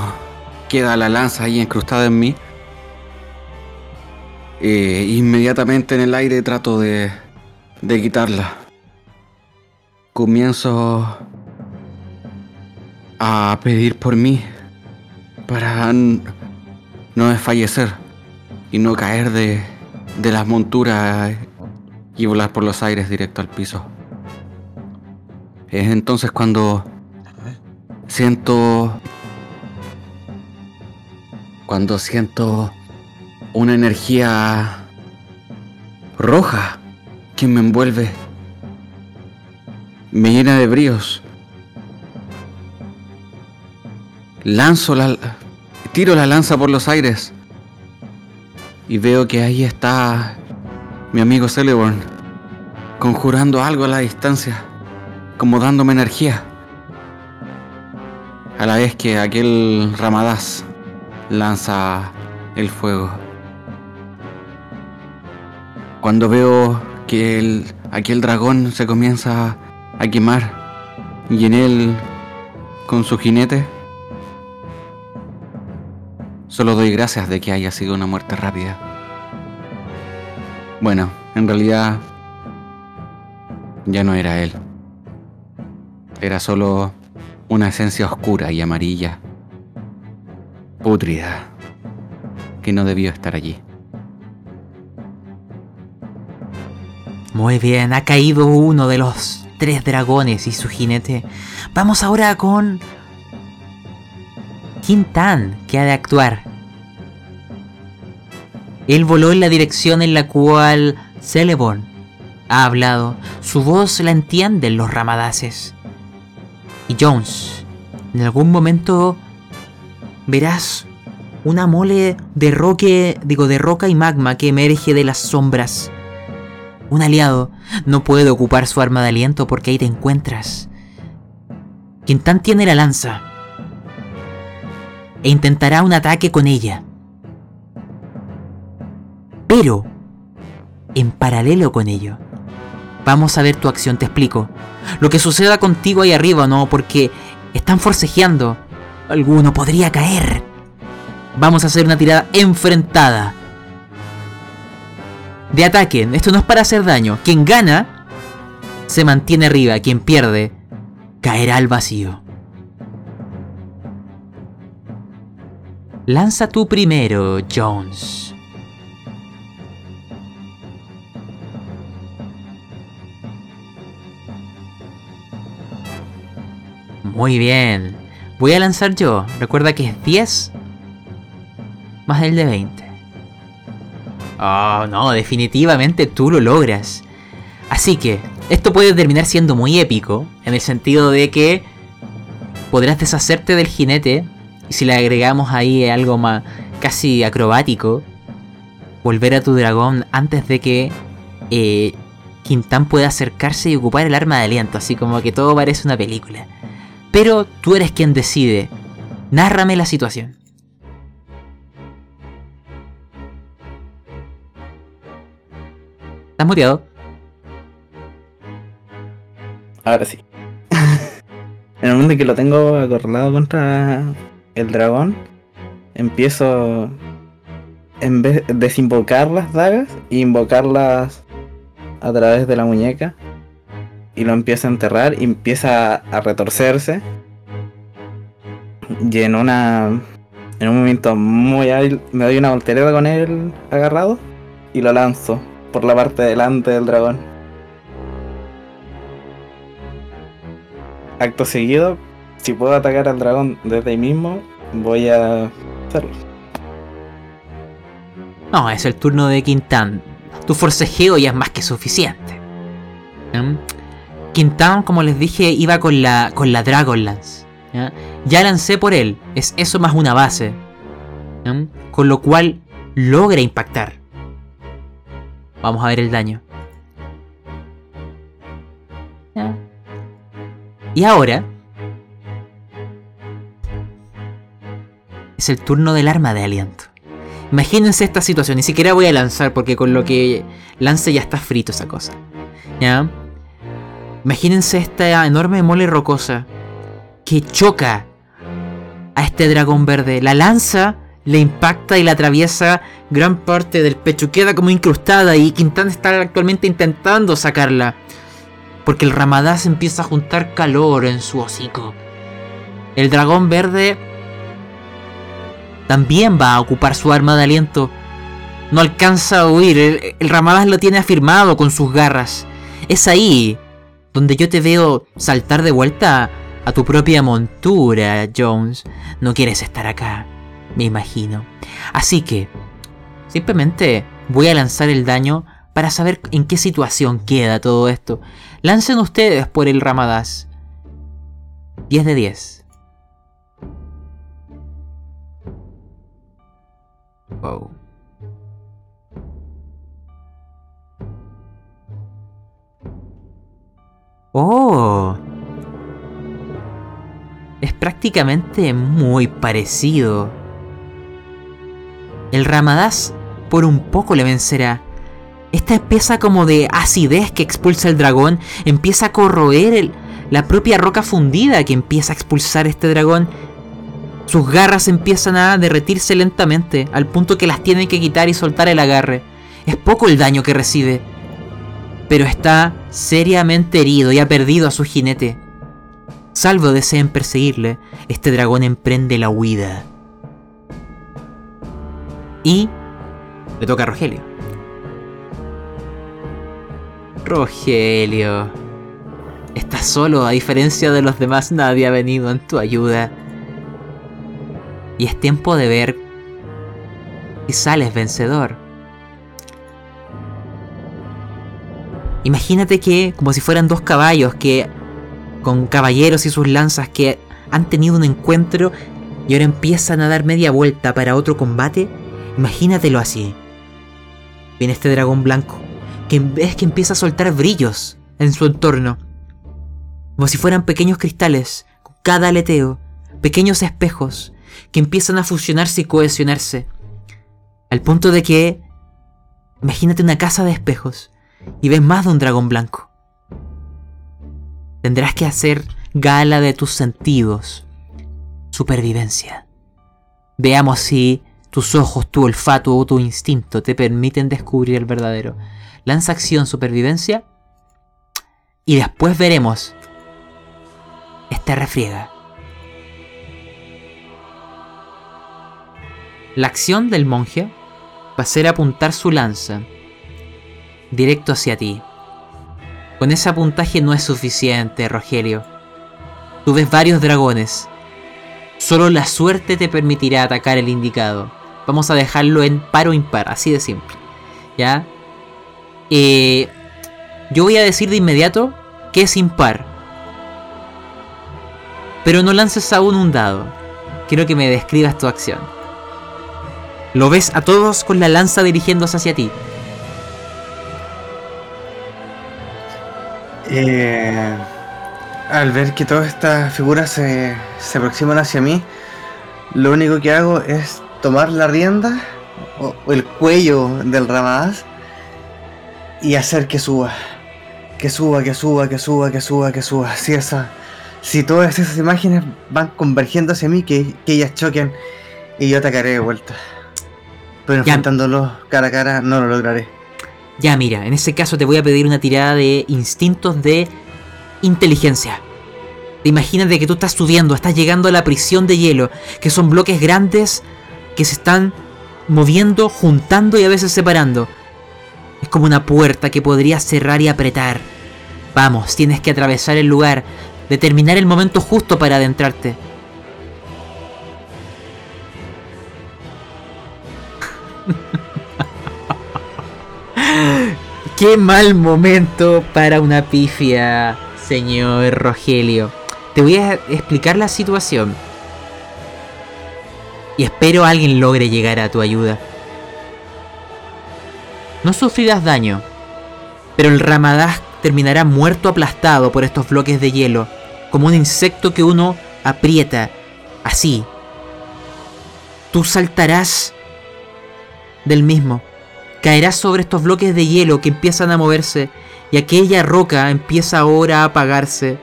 queda la lanza ahí incrustada en mí, eh, inmediatamente en el aire trato de, de quitarla. Comienzo a pedir por mí para no desfallecer y no caer de, de las monturas y volar por los aires directo al piso. Es entonces cuando siento cuando siento una energía roja que me envuelve, me llena de bríos. Lanzo la tiro la lanza por los aires y veo que ahí está mi amigo Celeborn conjurando algo a la distancia, como dándome energía. A la vez que aquel Ramadás lanza el fuego. Cuando veo que el, aquel dragón se comienza a quemar y en él con su jinete, solo doy gracias de que haya sido una muerte rápida. Bueno, en realidad ya no era él. Era solo una esencia oscura y amarilla, pútrida, que no debió estar allí. Muy bien, ha caído uno de los tres dragones y su jinete. Vamos ahora con Quintan, que ha de actuar. Él voló en la dirección en la cual Celeborn ha hablado. Su voz la entienden los ramadaces. Y Jones, en algún momento verás una mole de roque, digo, de roca y magma que emerge de las sombras. Un aliado no puede ocupar su arma de aliento porque ahí te encuentras. Quintan tiene la lanza e intentará un ataque con ella. Pero, en paralelo con ello, vamos a ver tu acción, te explico. Lo que suceda contigo ahí arriba, ¿no? Porque están forcejeando. alguno podría caer. Vamos a hacer una tirada enfrentada. De ataque, esto no es para hacer daño. Quien gana se mantiene arriba, quien pierde caerá al vacío. Lanza tú primero, Jones. Muy bien. Voy a lanzar yo. Recuerda que es 10 más el de 20. Oh, no, definitivamente tú lo logras. Así que, esto puede terminar siendo muy épico, en el sentido de que podrás deshacerte del jinete, y si le agregamos ahí algo más casi acrobático, volver a tu dragón antes de que eh, Quintán pueda acercarse y ocupar el arma de aliento, así como que todo parece una película. Pero tú eres quien decide. Nárrame la situación. ¿Estás muteado? Ahora sí. en el momento en que lo tengo acorralado contra el dragón, empiezo en vez de desinvocar las dagas e invocarlas a través de la muñeca y lo empieza a enterrar y empieza a retorcerse y en una en un momento muy hábil me doy una voltereta con él agarrado y lo lanzo por la parte delante del dragón acto seguido si puedo atacar al dragón desde ahí mismo voy a hacerlo No, es el turno de Quintán. Tu forcejeo ya es más que suficiente. ¿Mm? Quintán, como les dije, iba con la, con la Dragonlance. ¿ya? Ya lancé por él. Es eso más una base. ¿Mm? Con lo cual logra impactar. Vamos a ver el daño. Y ahora... Es el turno del arma de aliento. Imagínense esta situación, ni siquiera voy a lanzar porque con lo que lance ya está frito esa cosa. ¿Ya? Imagínense esta enorme mole rocosa que choca a este dragón verde. La lanza le impacta y la atraviesa gran parte del pecho. Queda como incrustada y Quintana está actualmente intentando sacarla. Porque el ramadás empieza a juntar calor en su hocico. El dragón verde también va a ocupar su arma de aliento. No alcanza a huir, el, el lo tiene afirmado con sus garras. Es ahí donde yo te veo saltar de vuelta a tu propia montura, Jones. No quieres estar acá, me imagino. Así que, simplemente voy a lanzar el daño para saber en qué situación queda todo esto. Lancen ustedes por el Ramadás. 10 de 10. Wow. Oh. Es prácticamente muy parecido. El Ramadás por un poco le vencerá. Esta pieza como de acidez que expulsa el dragón empieza a corroer el- la propia roca fundida que empieza a expulsar este dragón. Sus garras empiezan a derretirse lentamente, al punto que las tiene que quitar y soltar el agarre. Es poco el daño que recibe, pero está seriamente herido y ha perdido a su jinete. Salvo deseen perseguirle, este dragón emprende la huida. Y le toca a Rogelio. Rogelio. Estás solo, a diferencia de los demás, nadie ha venido en tu ayuda. Y es tiempo de ver si sales vencedor. Imagínate que, como si fueran dos caballos que, con caballeros y sus lanzas que han tenido un encuentro y ahora empiezan a dar media vuelta para otro combate, imagínatelo así. Viene este dragón blanco, que ves que empieza a soltar brillos en su entorno, como si fueran pequeños cristales, con cada aleteo, pequeños espejos, que empiezan a fusionarse y cohesionarse. Al punto de que... Imagínate una casa de espejos y ves más de un dragón blanco. Tendrás que hacer gala de tus sentidos supervivencia. Veamos si tus ojos, tu olfato o tu instinto te permiten descubrir el verdadero. Lanza acción supervivencia y después veremos. Esta refriega. La acción del monje va a ser apuntar su lanza directo hacia ti. Con ese puntaje no es suficiente, Rogelio. Tú ves varios dragones. Solo la suerte te permitirá atacar el indicado. Vamos a dejarlo en par o impar, así de simple. ¿Ya? Eh, yo voy a decir de inmediato que es impar. Pero no lances aún un dado. Quiero que me describas tu acción. Lo ves a todos con la lanza dirigiéndose hacia ti. Eh, al ver que todas estas figuras se, se aproximan hacia mí, lo único que hago es tomar la rienda o, o el cuello del Ramaz y hacer que suba. Que suba, que suba, que suba, que suba, que suba. Si, esa, si todas esas imágenes van convergiendo hacia mí, que, que ellas choquen y yo atacaré de vuelta. Pero enfrentándolos cara a cara no lo lograré. Ya mira, en ese caso te voy a pedir una tirada de instintos de inteligencia. Te imaginas de que tú estás subiendo, estás llegando a la prisión de hielo, que son bloques grandes que se están moviendo, juntando y a veces separando. Es como una puerta que podrías cerrar y apretar. Vamos, tienes que atravesar el lugar, determinar el momento justo para adentrarte. Qué mal momento para una pifia, señor Rogelio. Te voy a explicar la situación. Y espero alguien logre llegar a tu ayuda. No sufrirás daño, pero el Ramadás terminará muerto aplastado por estos bloques de hielo, como un insecto que uno aprieta, así. Tú saltarás del mismo caerás sobre estos bloques de hielo que empiezan a moverse y aquella roca empieza ahora a apagarse.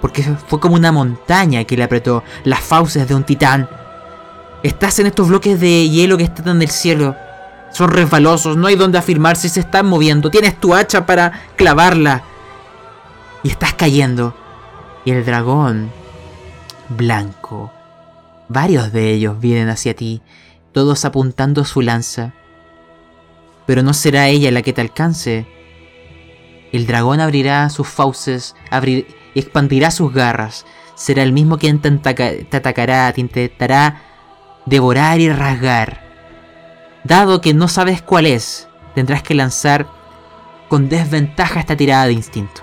Porque fue como una montaña que le apretó las fauces de un titán. Estás en estos bloques de hielo que están en el cielo. Son resbalosos, no hay donde afirmarse se están moviendo. Tienes tu hacha para clavarla. Y estás cayendo. Y el dragón blanco. Varios de ellos vienen hacia ti, todos apuntando su lanza pero no será ella la que te alcance. El dragón abrirá sus fauces, abrir, expandirá sus garras. Será el mismo quien te, ataca- te atacará, te intentará devorar y rasgar. Dado que no sabes cuál es, tendrás que lanzar con desventaja esta tirada de instinto.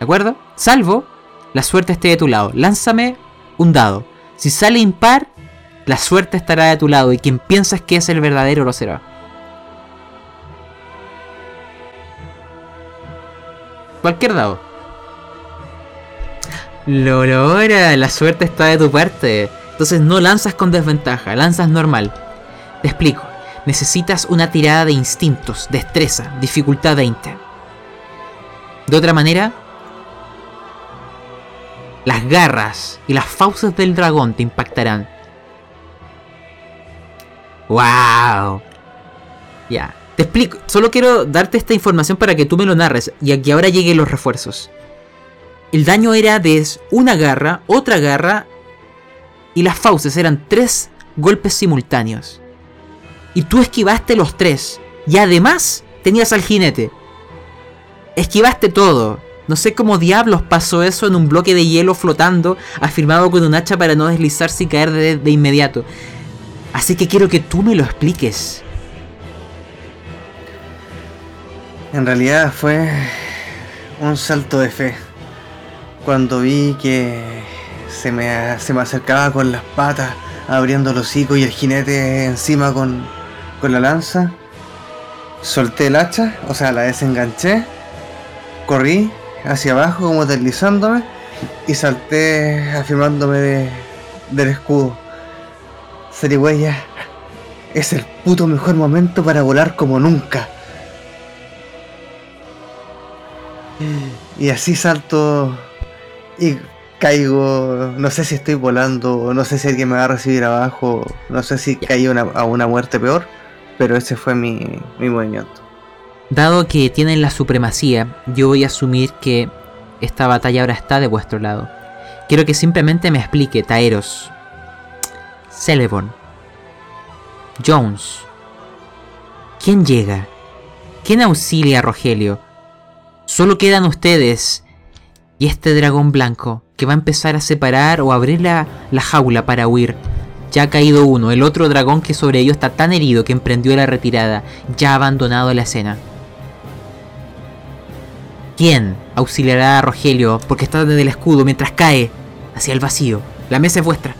¿De acuerdo? Salvo la suerte esté de tu lado. Lánzame un dado. Si sale impar, la suerte estará de tu lado y quien piensas que es el verdadero lo será. Cualquier dado. Lo logra, la suerte está de tu parte. Entonces no lanzas con desventaja, lanzas normal. Te explico. Necesitas una tirada de instintos, destreza, dificultad 20. De otra manera, las garras y las fauces del dragón te impactarán. ¡Wow! Ya, te explico. Solo quiero darte esta información para que tú me lo narres y aquí ahora lleguen los refuerzos. El daño era de una garra, otra garra y las fauces eran tres golpes simultáneos. Y tú esquivaste los tres. Y además tenías al jinete. Esquivaste todo. No sé cómo diablos pasó eso en un bloque de hielo flotando, afirmado con un hacha para no deslizarse y caer de, de inmediato. Así que quiero que tú me lo expliques. En realidad fue un salto de fe. Cuando vi que se me, se me acercaba con las patas, abriendo el hocico y el jinete encima con, con la lanza, solté el hacha, o sea, la desenganché, corrí hacia abajo como deslizándome y salté afirmándome de- del escudo. Zarigüeya, es el puto mejor momento para volar como nunca. Y así salto y caigo, no sé si estoy volando, no sé si alguien me va a recibir abajo, no sé si caí una- a una muerte peor, pero ese fue mi, mi movimiento. Dado que tienen la supremacía, yo voy a asumir que esta batalla ahora está de vuestro lado. Quiero que simplemente me explique, Taeros, Celeborn, Jones. ¿Quién llega? ¿Quién auxilia a Rogelio? Solo quedan ustedes y este dragón blanco que va a empezar a separar o abrir la, la jaula para huir. Ya ha caído uno, el otro dragón que sobre ellos está tan herido que emprendió la retirada, ya ha abandonado la escena. ¿Quién auxiliará a Rogelio porque está desde el escudo mientras cae hacia el vacío? La mesa es vuestra.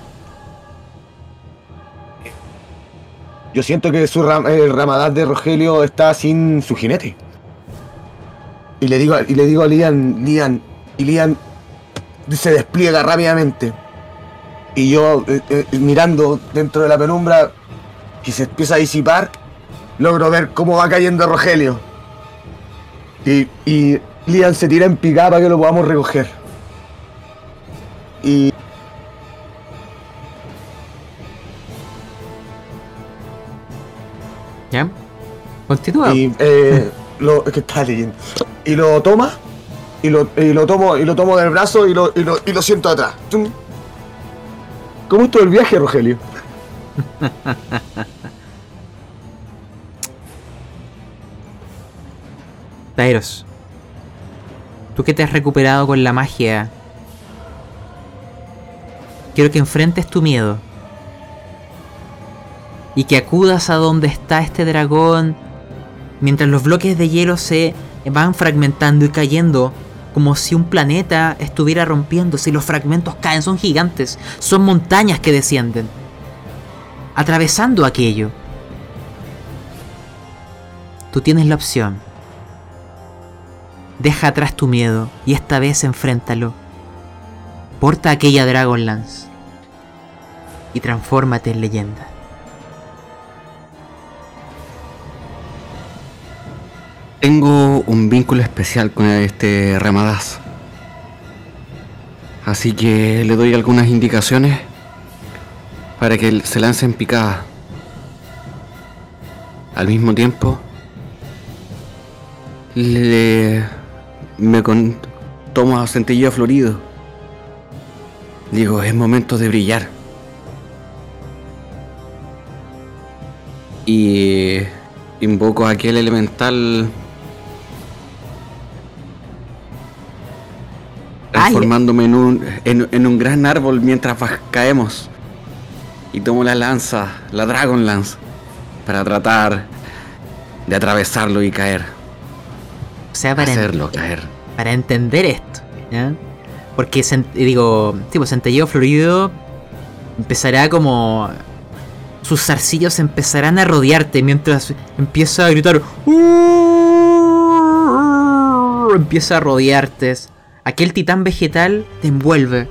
Yo siento que su ram- el ramadán de Rogelio está sin su jinete. Y le digo, y le digo a Lian, Lian, y Lian se despliega rápidamente. Y yo, eh, eh, mirando dentro de la penumbra, que se empieza a disipar, logro ver cómo va cayendo Rogelio. Y, y Lian se tira en picada para que lo podamos recoger. Y ¿Ya? Continúa. Y eh, lo es que está leyendo. Y lo toma. Y lo, y lo tomo, y lo tomo del brazo y lo, y lo, y lo siento atrás. ¿Cómo estuvo el viaje, Rogelio? Taeros, tú que te has recuperado con la magia, quiero que enfrentes tu miedo y que acudas a donde está este dragón mientras los bloques de hielo se van fragmentando y cayendo como si un planeta estuviera rompiéndose y los fragmentos caen, son gigantes, son montañas que descienden, atravesando aquello. Tú tienes la opción Deja atrás tu miedo y esta vez enfréntalo. Porta aquella Dragonlance y transfórmate en leyenda. Tengo un vínculo especial con este Ramadaz. Así que le doy algunas indicaciones para que se lance en picada. Al mismo tiempo, le me tomo a centelleo florido. Digo, es momento de brillar. Y invoco a aquel elemental transformándome en un, en, en un gran árbol mientras caemos. Y tomo la lanza, la Dragon Lance, para tratar de atravesarlo y caer. O sea, para, Hacerlo caer. para entender esto, ¿ya? Porque, digo, tipo, Centelleo Florido empezará como... Sus zarcillos empezarán a rodearte mientras empieza a gritar... Empieza a rodearte. Aquel titán vegetal te envuelve.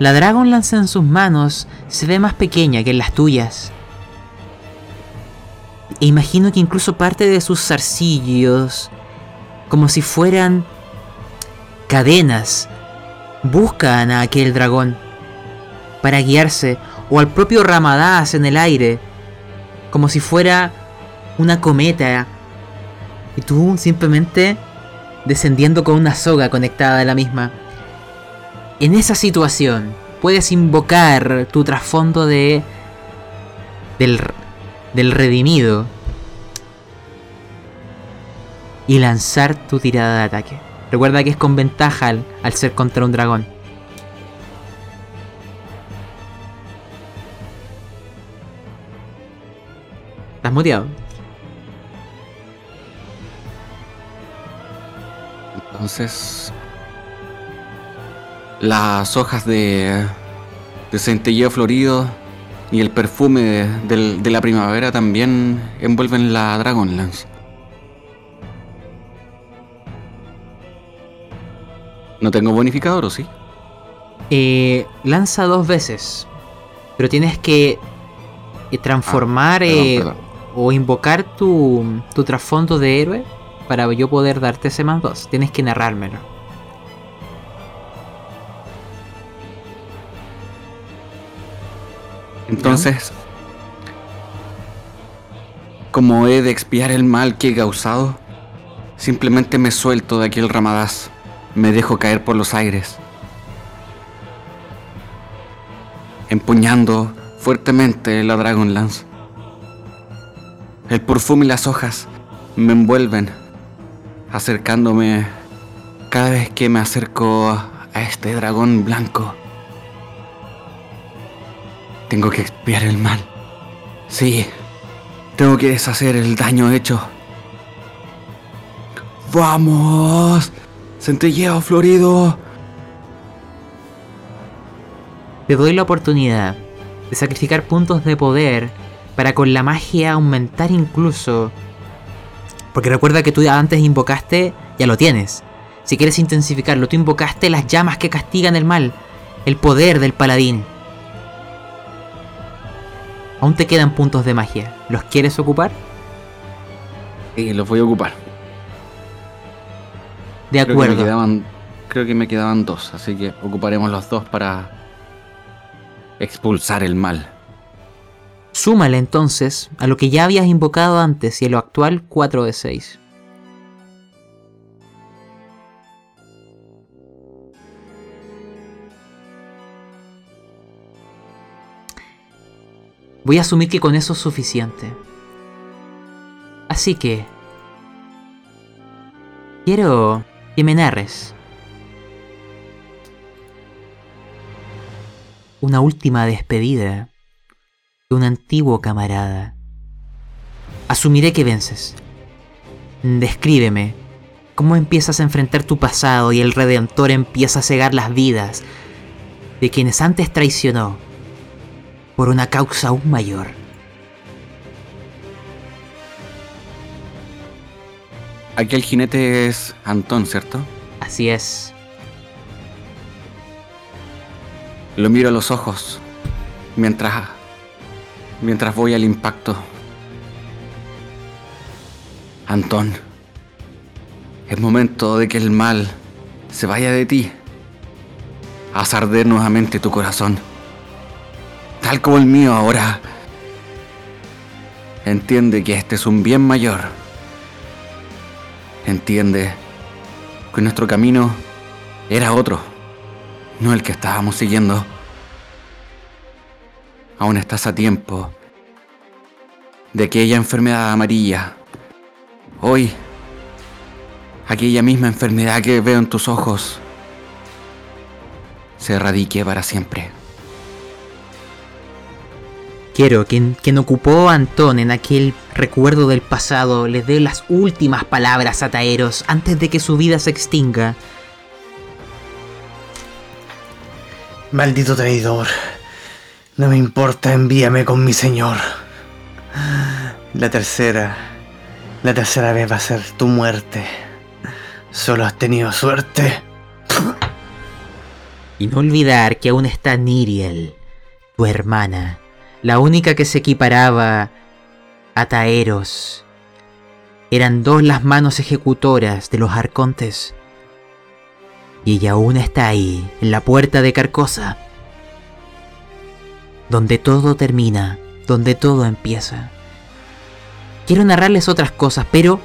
La Dragonlance en sus manos se ve más pequeña que en las tuyas. E imagino que incluso parte de sus zarcillos, como si fueran cadenas, buscan a aquel dragón para guiarse, o al propio Ramadás en el aire, como si fuera una cometa, y tú simplemente descendiendo con una soga conectada a la misma. En esa situación, puedes invocar tu trasfondo de. del. del redimido. Y lanzar tu tirada de ataque. Recuerda que es con ventaja al, al ser contra un dragón. ¿Estás muteado? Entonces, las hojas de, de centelleo florido y el perfume de, la primavera también envuelven la Dragonlance. No tengo bonificador, ¿o sí? Eh, lanza dos veces. Pero tienes que eh, transformar Ah, Perdón, eh, o invocar tu, tu trasfondo de héroe para yo poder darte ese más Tienes que narrármelo. Entonces, como he de expiar el mal que he causado, simplemente me suelto de aquel ramadaz, me dejo caer por los aires, empuñando fuertemente la Dragon Lance. El perfume y las hojas me envuelven acercándome cada vez que me acerco a este dragón blanco. Tengo que expiar el mal. Sí, tengo que deshacer el daño hecho. ¡Vamos! Centelleo florido. Te doy la oportunidad de sacrificar puntos de poder para con la magia aumentar incluso. Porque recuerda que tú antes invocaste, ya lo tienes. Si quieres intensificarlo, tú invocaste las llamas que castigan el mal, el poder del paladín. Aún te quedan puntos de magia. ¿Los quieres ocupar? Sí, los voy a ocupar. De Creo que, me acuerdo. quedaban, creo que me quedaban dos, así que ocuparemos los dos para expulsar el mal. Súmale entonces a lo que ya habías invocado antes y a lo actual 4 de 6. Voy a asumir que con eso es suficiente. Así que... Quiero que me narres una última despedida de un antiguo camarada. Asumiré que vences. Descríbeme cómo empiezas a enfrentar tu pasado y el Redentor empieza a cegar las vidas de quienes antes traicionó por una causa aún mayor. Aquel jinete es Antón, ¿cierto? Así es. Lo miro a los ojos mientras mientras voy al impacto. Antón, es momento de que el mal se vaya de ti. Haz arder nuevamente tu corazón, tal como el mío ahora. Entiende que este es un bien mayor. Entiende que nuestro camino era otro no el que estábamos siguiendo. Aún estás a tiempo de aquella enfermedad amarilla. Hoy, aquella misma enfermedad que veo en tus ojos se erradique para siempre. Quiero que quien ocupó a Antón en aquel recuerdo del pasado le dé las últimas palabras a Taeros antes de que su vida se extinga. Maldito traidor. No me importa, envíame con mi señor. La tercera. La tercera vez va a ser tu muerte. Solo has tenido suerte. Y no olvidar que aún está Niriel, tu hermana, la única que se equiparaba a Taeros. Eran dos las manos ejecutoras de los arcontes. Y ella aún está ahí, en la puerta de Carcosa. Donde todo termina, donde todo empieza. Quiero narrarles otras cosas, pero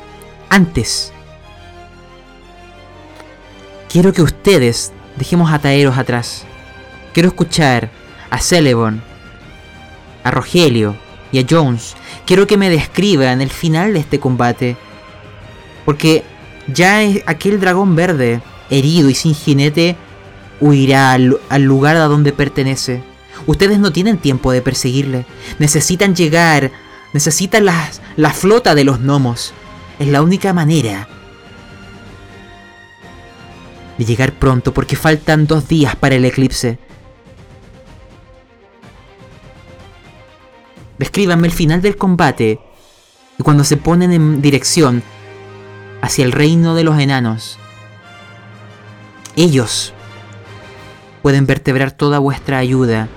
antes. Quiero que ustedes dejemos a Taeros atrás. Quiero escuchar a Celebon, a Rogelio y a Jones. Quiero que me describan el final de este combate. Porque ya aquel dragón verde, herido y sin jinete, huirá al lugar a donde pertenece. Ustedes no tienen tiempo de perseguirle. Necesitan llegar. Necesitan la, la flota de los gnomos. Es la única manera de llegar pronto porque faltan dos días para el eclipse. Descríbanme el final del combate y cuando se ponen en dirección hacia el reino de los enanos. Ellos pueden vertebrar toda vuestra ayuda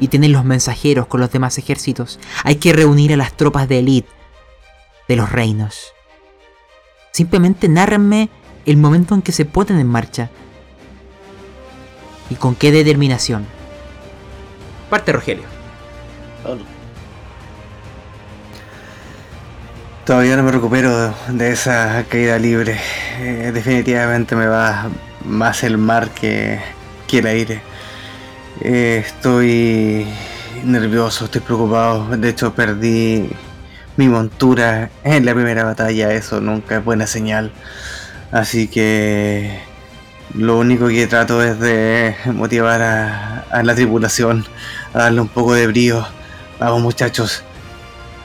y tienen los mensajeros con los demás ejércitos. Hay que reunir a las tropas de élite de los reinos. Simplemente nárrenme el momento en que se ponen en marcha. Y con qué determinación. Parte Rogelio. Todavía no me recupero de esa caída libre. Eh, definitivamente me va más el mar que, que el aire. Eh, estoy nervioso, estoy preocupado. De hecho, perdí mi montura en la primera batalla. Eso nunca es buena señal. Así que lo único que trato es de motivar a, la tripulación, a darle un poco de brío. Vamos muchachos.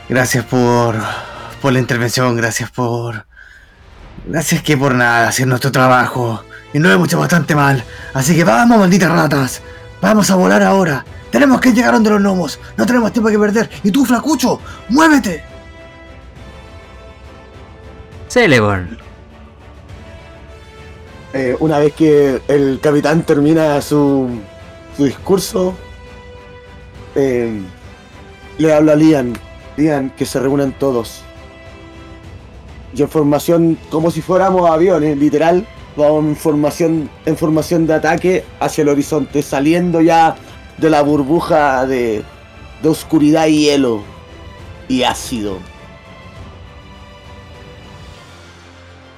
Gracias por, por la intervención, gracias por... Gracias que por nada, hacer nuestro trabajo. Y no hemos hecho bastante mal. Así que vamos, malditas ratas. Vamos a volar ahora. Tenemos que llegar donde los gnomos. No tenemos tiempo que perder. Y tú, flacucho, muévete. Celeborn. Eh, una vez que el capitán termina su, su discurso, eh, le habla a Lian. Lian, que se reúnan todos. Y en formación, como si fuéramos aviones, literal, vamos en formación, en formación de ataque hacia el horizonte, saliendo ya de la burbuja de, de oscuridad y hielo y ácido.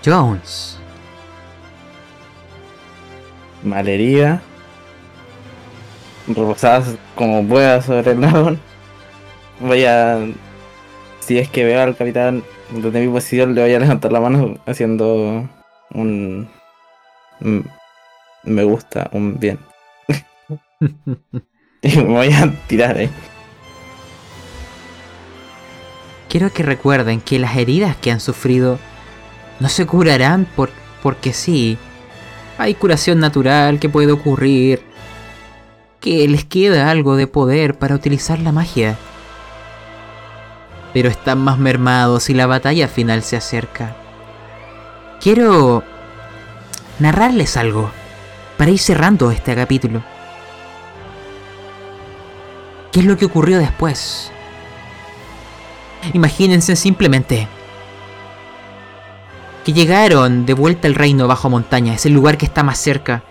Jones. malherida, reposadas como pueda sobre el dragón. Voy a. Si es que veo al capitán desde mi posición, le voy a levantar la mano haciendo un. Un me gusta, un bien. y me voy a tirar, eh. Quiero que recuerden que las heridas que han sufrido no se curarán por, porque sí. Hay curación natural que puede ocurrir. Que les queda algo de poder para utilizar la magia. Pero están más mermados y la batalla final se acerca. Quiero narrarles algo para ir cerrando este capítulo. ¿Qué es lo que ocurrió después? Imagínense simplemente que llegaron de vuelta al reino bajo montaña, es el lugar que está más cerca.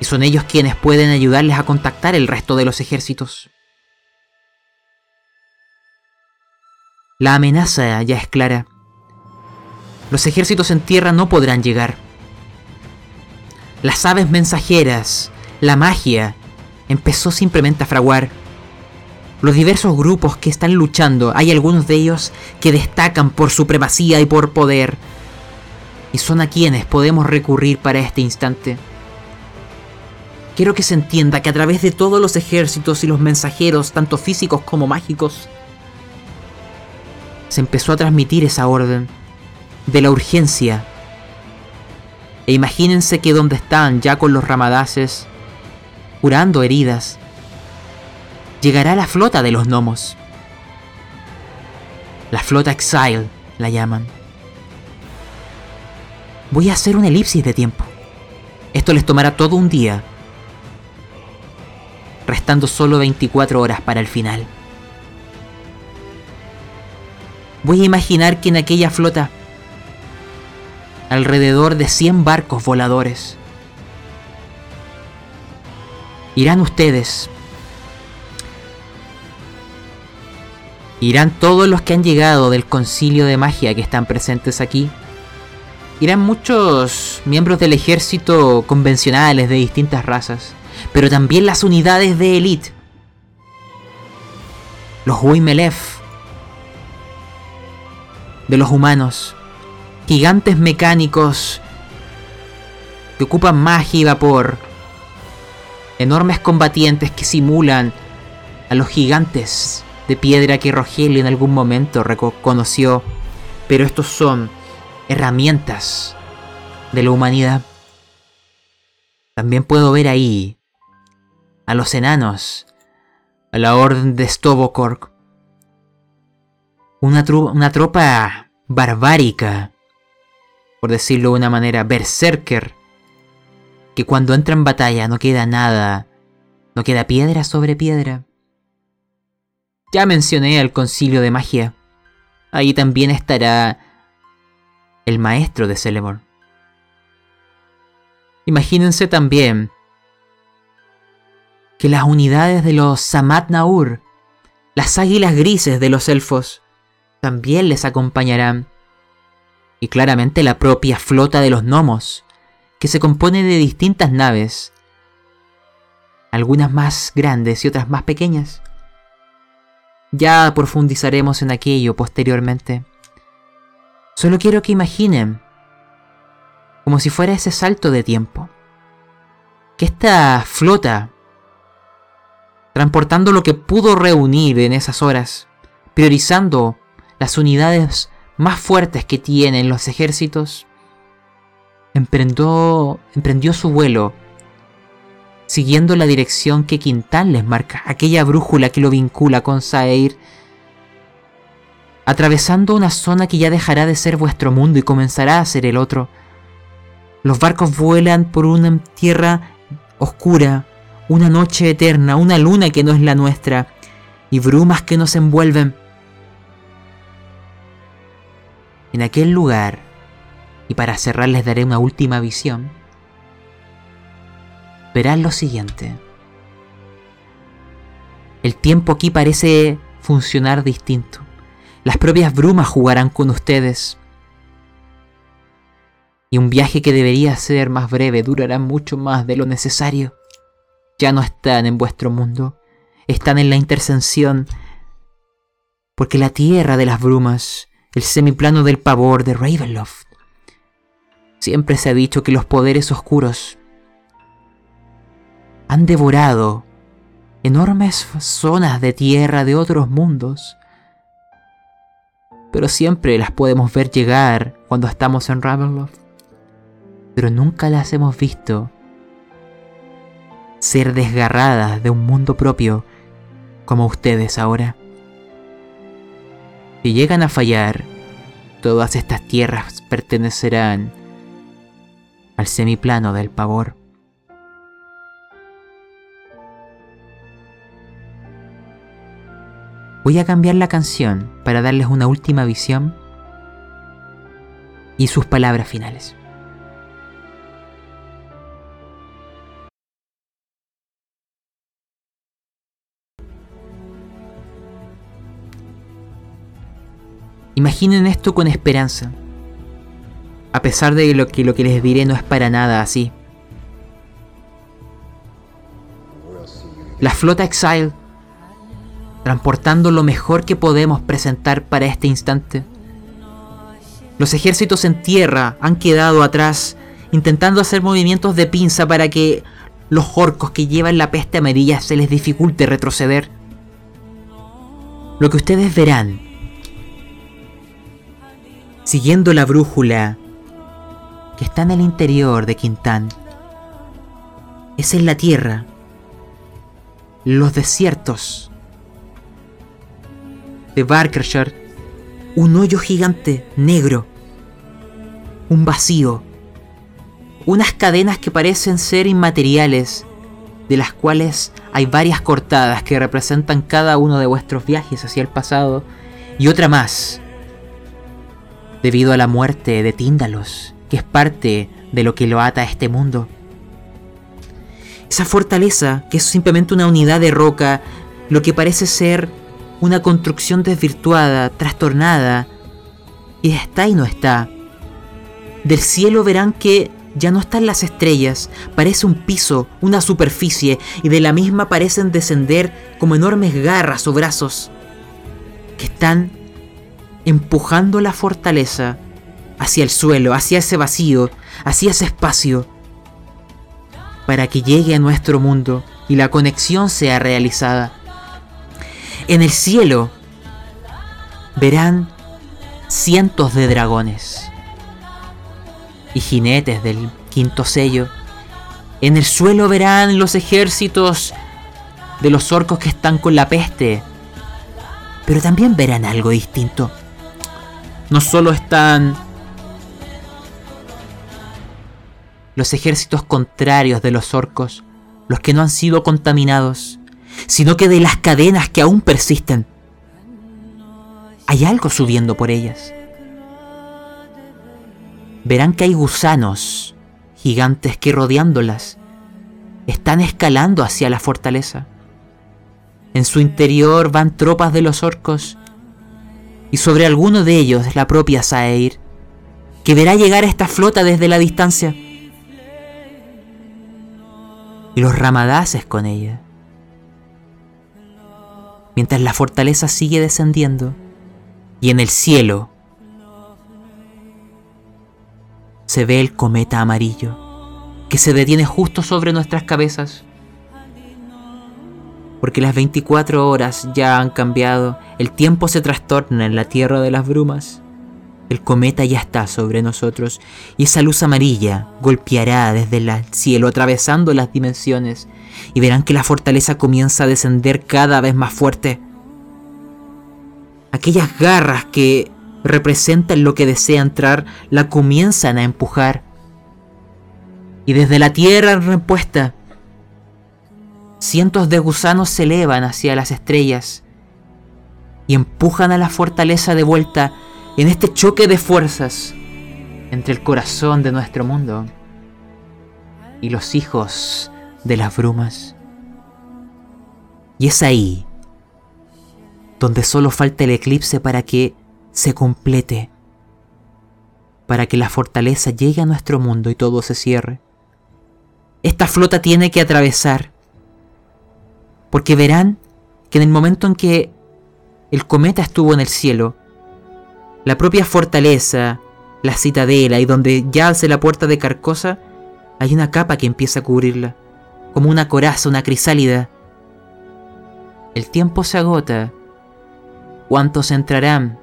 Y son ellos quienes pueden ayudarles a contactar el resto de los ejércitos. La amenaza ya es clara. Los ejércitos en tierra no podrán llegar. Las aves mensajeras, la magia, empezó simplemente a fraguar los diversos grupos que están luchando, hay algunos de ellos que destacan por supremacía y por poder. Y son a quienes podemos recurrir para este instante. Quiero que se entienda que a través de todos los ejércitos y los mensajeros, tanto físicos como mágicos, se empezó a transmitir esa orden de la urgencia. E imagínense que donde están ya con los ramadaces, curando heridas, llegará la flota de los gnomos. La flota Exile la llaman. Voy a hacer una elipsis de tiempo. Esto les tomará todo un día, restando solo 24 horas para el final. Voy a imaginar que en aquella flota, alrededor de 100 barcos voladores, irán ustedes Irán todos los que han llegado del concilio de magia que están presentes aquí. Irán muchos miembros del ejército convencionales de distintas razas, pero también las unidades de élite. Los Wimelef, de los humanos, gigantes mecánicos que ocupan magia y vapor, enormes combatientes que simulan a los gigantes de piedra que Rogelio en algún momento reconoció, pero estos son herramientas de la humanidad. También puedo ver ahí a los enanos, a la orden de Stobokork, una, una tropa barbárica, por decirlo de una manera, berserker, que cuando entra en batalla no queda nada, no queda piedra sobre piedra. Ya mencioné al concilio de magia. Ahí también estará el maestro de Celeborn. Imagínense también que las unidades de los Samat Naur, las águilas grises de los elfos, también les acompañarán. Y claramente la propia flota de los gnomos, que se compone de distintas naves, algunas más grandes y otras más pequeñas. Ya profundizaremos en aquello posteriormente. Solo quiero que imaginen, como si fuera ese salto de tiempo, que esta flota, transportando lo que pudo reunir en esas horas, priorizando las unidades más fuertes que tienen los ejércitos, emprendió, emprendió su vuelo siguiendo la dirección que Quintán les marca, aquella brújula que lo vincula con Saeir, atravesando una zona que ya dejará de ser vuestro mundo y comenzará a ser el otro. Los barcos vuelan por una tierra oscura, una noche eterna, una luna que no es la nuestra, y brumas que nos envuelven. En aquel lugar, y para cerrar les daré una última visión, verán lo siguiente. El tiempo aquí parece funcionar distinto. Las propias brumas jugarán con ustedes. Y un viaje que debería ser más breve durará mucho más de lo necesario. Ya no están en vuestro mundo, están en la intersección. Porque la tierra de las brumas, el semiplano del pavor de Ravenloft, siempre se ha dicho que los poderes oscuros han devorado enormes zonas de tierra de otros mundos. Pero siempre las podemos ver llegar cuando estamos en Ravenloft. Pero nunca las hemos visto ser desgarradas de un mundo propio como ustedes ahora. Si llegan a fallar, todas estas tierras pertenecerán al semiplano del pavor. Voy a cambiar la canción para darles una última visión y sus palabras finales. Imaginen esto con esperanza, a pesar de lo que lo que les diré no es para nada así. La flota Exile transportando lo mejor que podemos presentar para este instante. Los ejércitos en tierra han quedado atrás, intentando hacer movimientos de pinza para que los orcos que llevan la peste amarilla se les dificulte retroceder. Lo que ustedes verán, siguiendo la brújula que está en el interior de Quintán, es en la tierra, los desiertos, de Barkershire, un hoyo gigante negro, un vacío, unas cadenas que parecen ser inmateriales, de las cuales hay varias cortadas que representan cada uno de vuestros viajes hacia el pasado, y otra más, debido a la muerte de Tíndalos, que es parte de lo que lo ata a este mundo. Esa fortaleza, que es simplemente una unidad de roca, lo que parece ser una construcción desvirtuada, trastornada, y está y no está. Del cielo verán que ya no están las estrellas, parece un piso, una superficie, y de la misma parecen descender como enormes garras o brazos, que están empujando la fortaleza hacia el suelo, hacia ese vacío, hacia ese espacio, para que llegue a nuestro mundo y la conexión sea realizada. En el cielo verán cientos de dragones y jinetes del quinto sello. En el suelo verán los ejércitos de los orcos que están con la peste. Pero también verán algo distinto. No solo están los ejércitos contrarios de los orcos, los que no han sido contaminados, sino que de las cadenas que aún persisten. Hay algo subiendo por ellas. Verán que hay gusanos gigantes que rodeándolas están escalando hacia la fortaleza. En su interior van tropas de los orcos y sobre alguno de ellos la propia Saeir, que verá llegar esta flota desde la distancia. Y los ramadaces con ella. Mientras la fortaleza sigue descendiendo y en el cielo se ve el cometa amarillo que se detiene justo sobre nuestras cabezas. Porque las 24 horas ya han cambiado, el tiempo se trastorna en la tierra de las brumas. El cometa ya está sobre nosotros y esa luz amarilla golpeará desde el cielo atravesando las dimensiones y verán que la fortaleza comienza a descender cada vez más fuerte. Aquellas garras que representan lo que desea entrar la comienzan a empujar y desde la tierra en cientos de gusanos se elevan hacia las estrellas y empujan a la fortaleza de vuelta en este choque de fuerzas entre el corazón de nuestro mundo y los hijos de las brumas. Y es ahí donde solo falta el eclipse para que se complete, para que la fortaleza llegue a nuestro mundo y todo se cierre esta flota tiene que atravesar. Porque verán que en el momento en que el cometa estuvo en el cielo, la propia fortaleza, la citadela y donde yace la puerta de Carcosa, hay una capa que empieza a cubrirla, como una coraza, una crisálida. El tiempo se agota. ¿Cuántos entrarán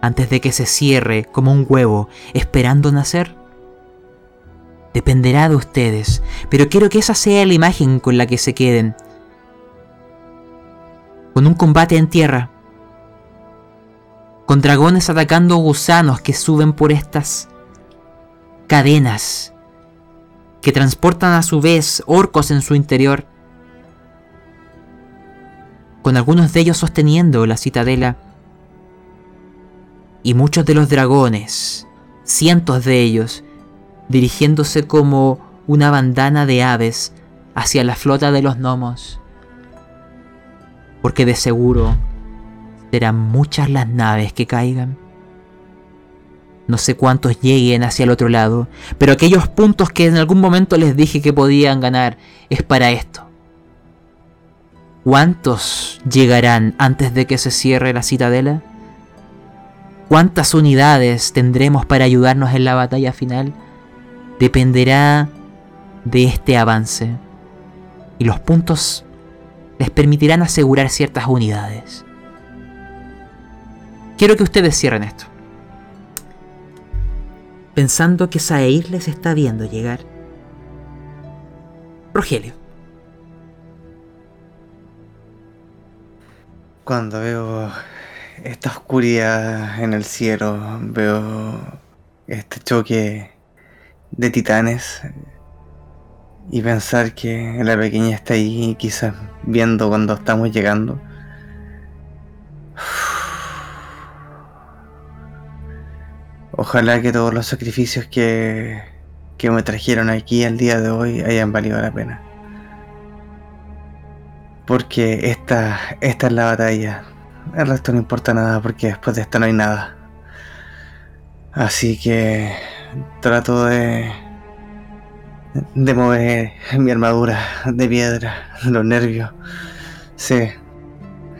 antes de que se cierre como un huevo esperando nacer? Dependerá de ustedes, pero quiero que esa sea la imagen con la que se queden. Con un combate en tierra. Con dragones atacando gusanos que suben por estas cadenas. Que transportan a su vez orcos en su interior. Con algunos de ellos sosteniendo la citadela. Y muchos de los dragones, cientos de ellos, dirigiéndose como una bandana de aves hacia la flota de los gnomos. Porque de seguro serán muchas las naves que caigan. No sé cuántos lleguen hacia el otro lado, pero aquellos puntos que en algún momento les dije que podían ganar es para esto. ¿Cuántos llegarán antes de que se cierre la citadela? ¿Cuántas unidades tendremos para ayudarnos en la batalla final? dependerá de este avance y los puntos les permitirán asegurar ciertas unidades. Quiero que ustedes cierren esto. Pensando que Saeir les está viendo llegar. Rogelio. Cuando veo esta oscuridad en el cielo, veo este choque de titanes y pensar que la pequeña está ahí quizás viendo cuando estamos llegando. Ojalá que todos los sacrificios que, que me trajeron aquí al día de hoy hayan valido la pena. Porque esta, esta es la batalla. El resto no importa nada porque después de esta no hay nada. Así que trato de de mover mi armadura de piedra, los nervios. Sé,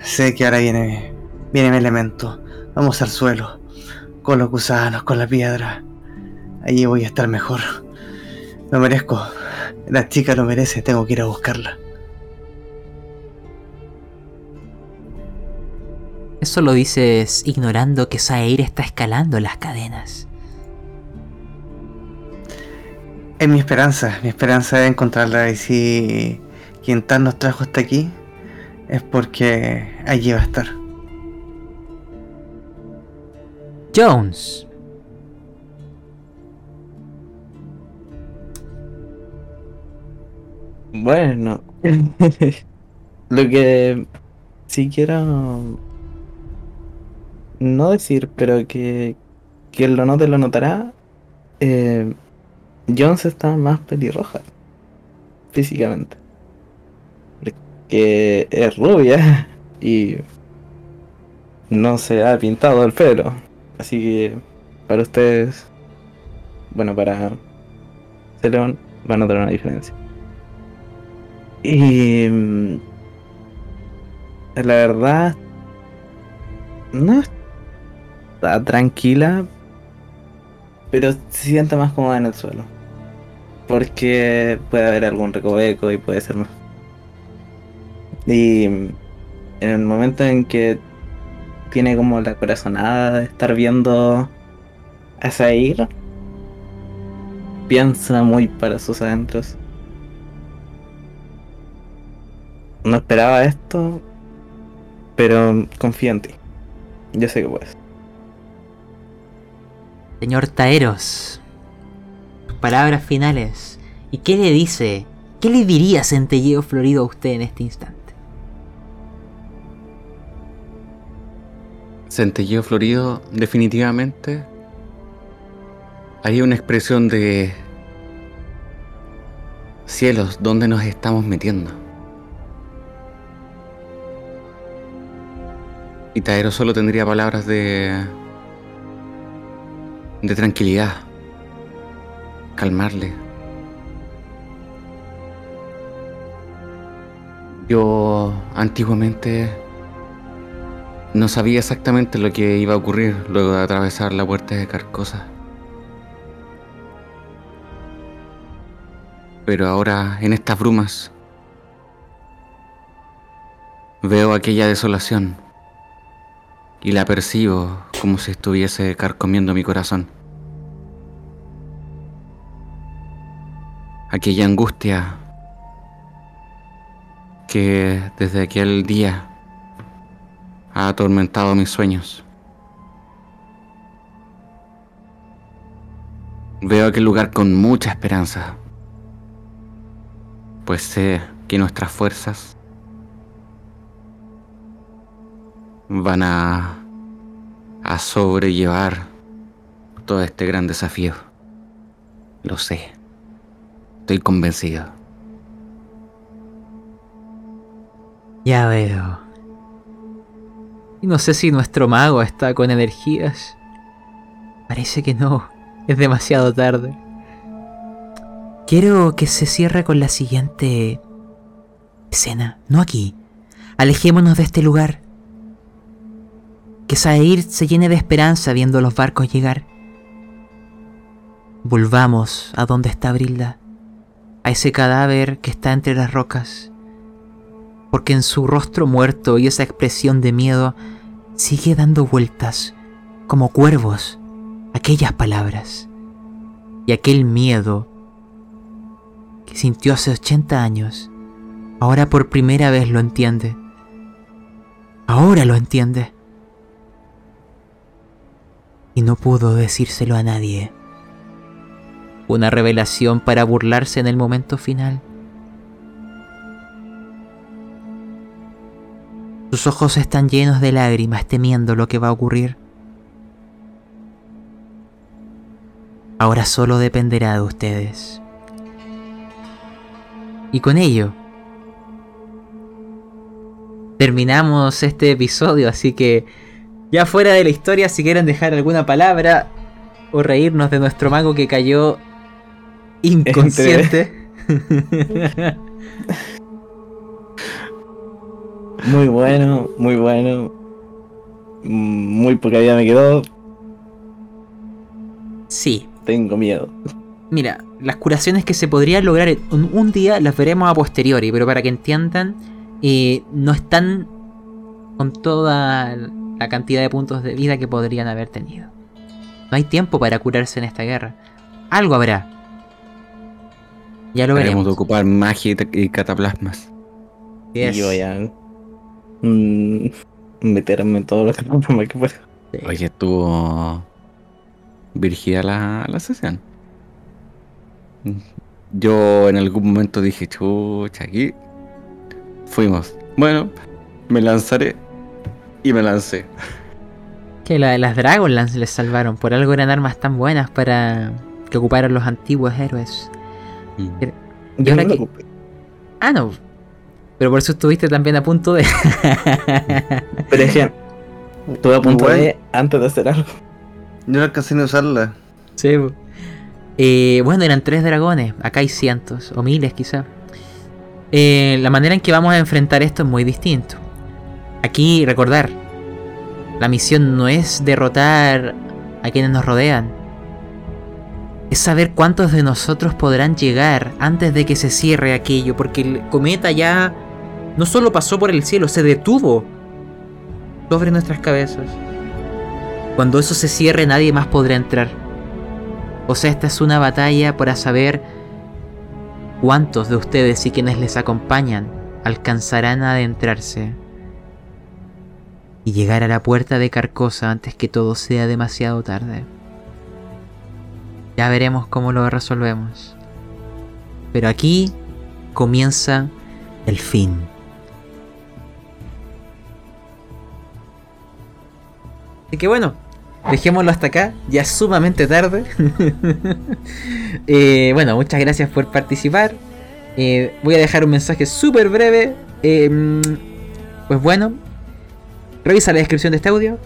sé que ahora viene, viene mi elemento. Vamos al suelo, con los gusanos, con la piedra. Allí voy a estar mejor. Lo merezco. La chica lo merece, tengo que ir a buscarla. Eso lo dices ignorando que Saeir está escalando las cadenas. Es mi esperanza, mi esperanza es encontrarla y si quien tal nos trajo hasta aquí es porque allí va a estar. Jones. Bueno, lo que si quiero no decir, pero que quien lo note lo notará. Eh, Jones está más pelirroja. físicamente. Porque es rubia y no se ha pintado el pelo. Así que para ustedes, bueno, para Celeon van a notar una diferencia. Y mm, la verdad, no está tranquila, pero se siente más cómoda en el suelo. Porque puede haber algún recoveco y puede ser más. Y en el momento en que tiene como la corazonada de estar viendo a Zair, piensa muy para sus adentros. No esperaba esto, pero confío en ti. Yo sé que puedes. Señor Taeros, tus palabras finales. ¿Y qué le dice? ¿Qué le diría Centelleo Florido a usted en este instante? Centelleo Florido definitivamente haría una expresión de cielos, ¿dónde nos estamos metiendo? Y Taero solo tendría palabras de de tranquilidad, calmarle. Yo antiguamente no sabía exactamente lo que iba a ocurrir luego de atravesar la puerta de Carcosa. Pero ahora, en estas brumas, veo aquella desolación y la percibo como si estuviese carcomiendo mi corazón. Aquella angustia que desde aquel día ha atormentado mis sueños. Veo aquel lugar con mucha esperanza, pues sé que nuestras fuerzas van a, a sobrellevar todo este gran desafío. Lo sé. Estoy convencido. Ya veo. Y no sé si nuestro mago está con energías. Parece que no. Es demasiado tarde. Quiero que se cierre con la siguiente escena. No aquí. Alejémonos de este lugar. Que Sair se llene de esperanza viendo los barcos llegar. Volvamos a donde está Brilda. A ese cadáver que está entre las rocas porque en su rostro muerto y esa expresión de miedo sigue dando vueltas como cuervos aquellas palabras y aquel miedo que sintió hace 80 años, ahora por primera vez lo entiende. Ahora lo entiende. Y no pudo decírselo a nadie. Una revelación para burlarse en el momento final. Sus ojos están llenos de lágrimas temiendo lo que va a ocurrir. Ahora solo dependerá de ustedes. Y con ello terminamos este episodio, así que ya fuera de la historia, si quieren dejar alguna palabra o reírnos de nuestro mago que cayó inconsciente. Muy bueno, muy bueno. Muy poca vida me quedó. sí, Tengo miedo. Mira, las curaciones que se podrían lograr en un, un día las veremos a posteriori, pero para que entiendan, eh, no están con toda la cantidad de puntos de vida que podrían haber tenido. No hay tiempo para curarse en esta guerra. Algo habrá. Ya lo veremos. de ocupar magia y cataplasmas. Yes. Y yo voy a mm, meterme en todo lo que no que pueda. Sí. Oye, estuvo virgida la, la sesión. Yo en algún momento dije, chucha, aquí fuimos. Bueno, me lanzaré y me lancé. Que la de las Dragonlance les salvaron. Por algo eran armas tan buenas para que ocuparan los antiguos héroes. Mm. Y Yo ahora no me que- ocupé. Ah, no. Pero por eso estuviste también a punto de. Pero es que estuve a punto de antes de hacer algo. Yo no alcancé ni a usarla. Sí. Eh, bueno, eran tres dragones. Acá hay cientos, o miles quizá. Eh, la manera en que vamos a enfrentar esto es muy distinto. Aquí, recordar, la misión no es derrotar a quienes nos rodean. Es saber cuántos de nosotros podrán llegar antes de que se cierre aquello, porque el cometa ya no solo pasó por el cielo, se detuvo sobre nuestras cabezas. Cuando eso se cierre nadie más podrá entrar. O sea, esta es una batalla para saber cuántos de ustedes y quienes les acompañan alcanzarán a adentrarse y llegar a la puerta de Carcosa antes que todo sea demasiado tarde. Ya veremos cómo lo resolvemos. Pero aquí comienza el fin. Así que bueno, dejémoslo hasta acá, ya es sumamente tarde. Eh, bueno, muchas gracias por participar. Eh, voy a dejar un mensaje súper breve. Eh, pues bueno, revisa la descripción de este audio.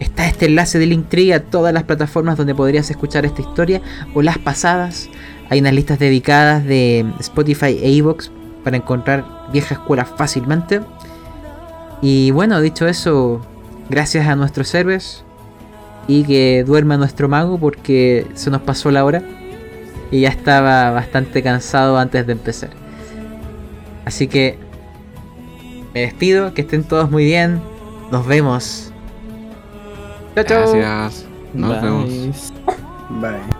Está este enlace de Linktree a todas las plataformas donde podrías escuchar esta historia o las pasadas. Hay unas listas dedicadas de Spotify e Evox para encontrar vieja escuela fácilmente. Y bueno, dicho eso, gracias a nuestros héroes y que duerma nuestro mago porque se nos pasó la hora y ya estaba bastante cansado antes de empezar. Así que me despido, que estén todos muy bien. Nos vemos. Chao, chao. Gracias. Nos Bye. vemos. Bye.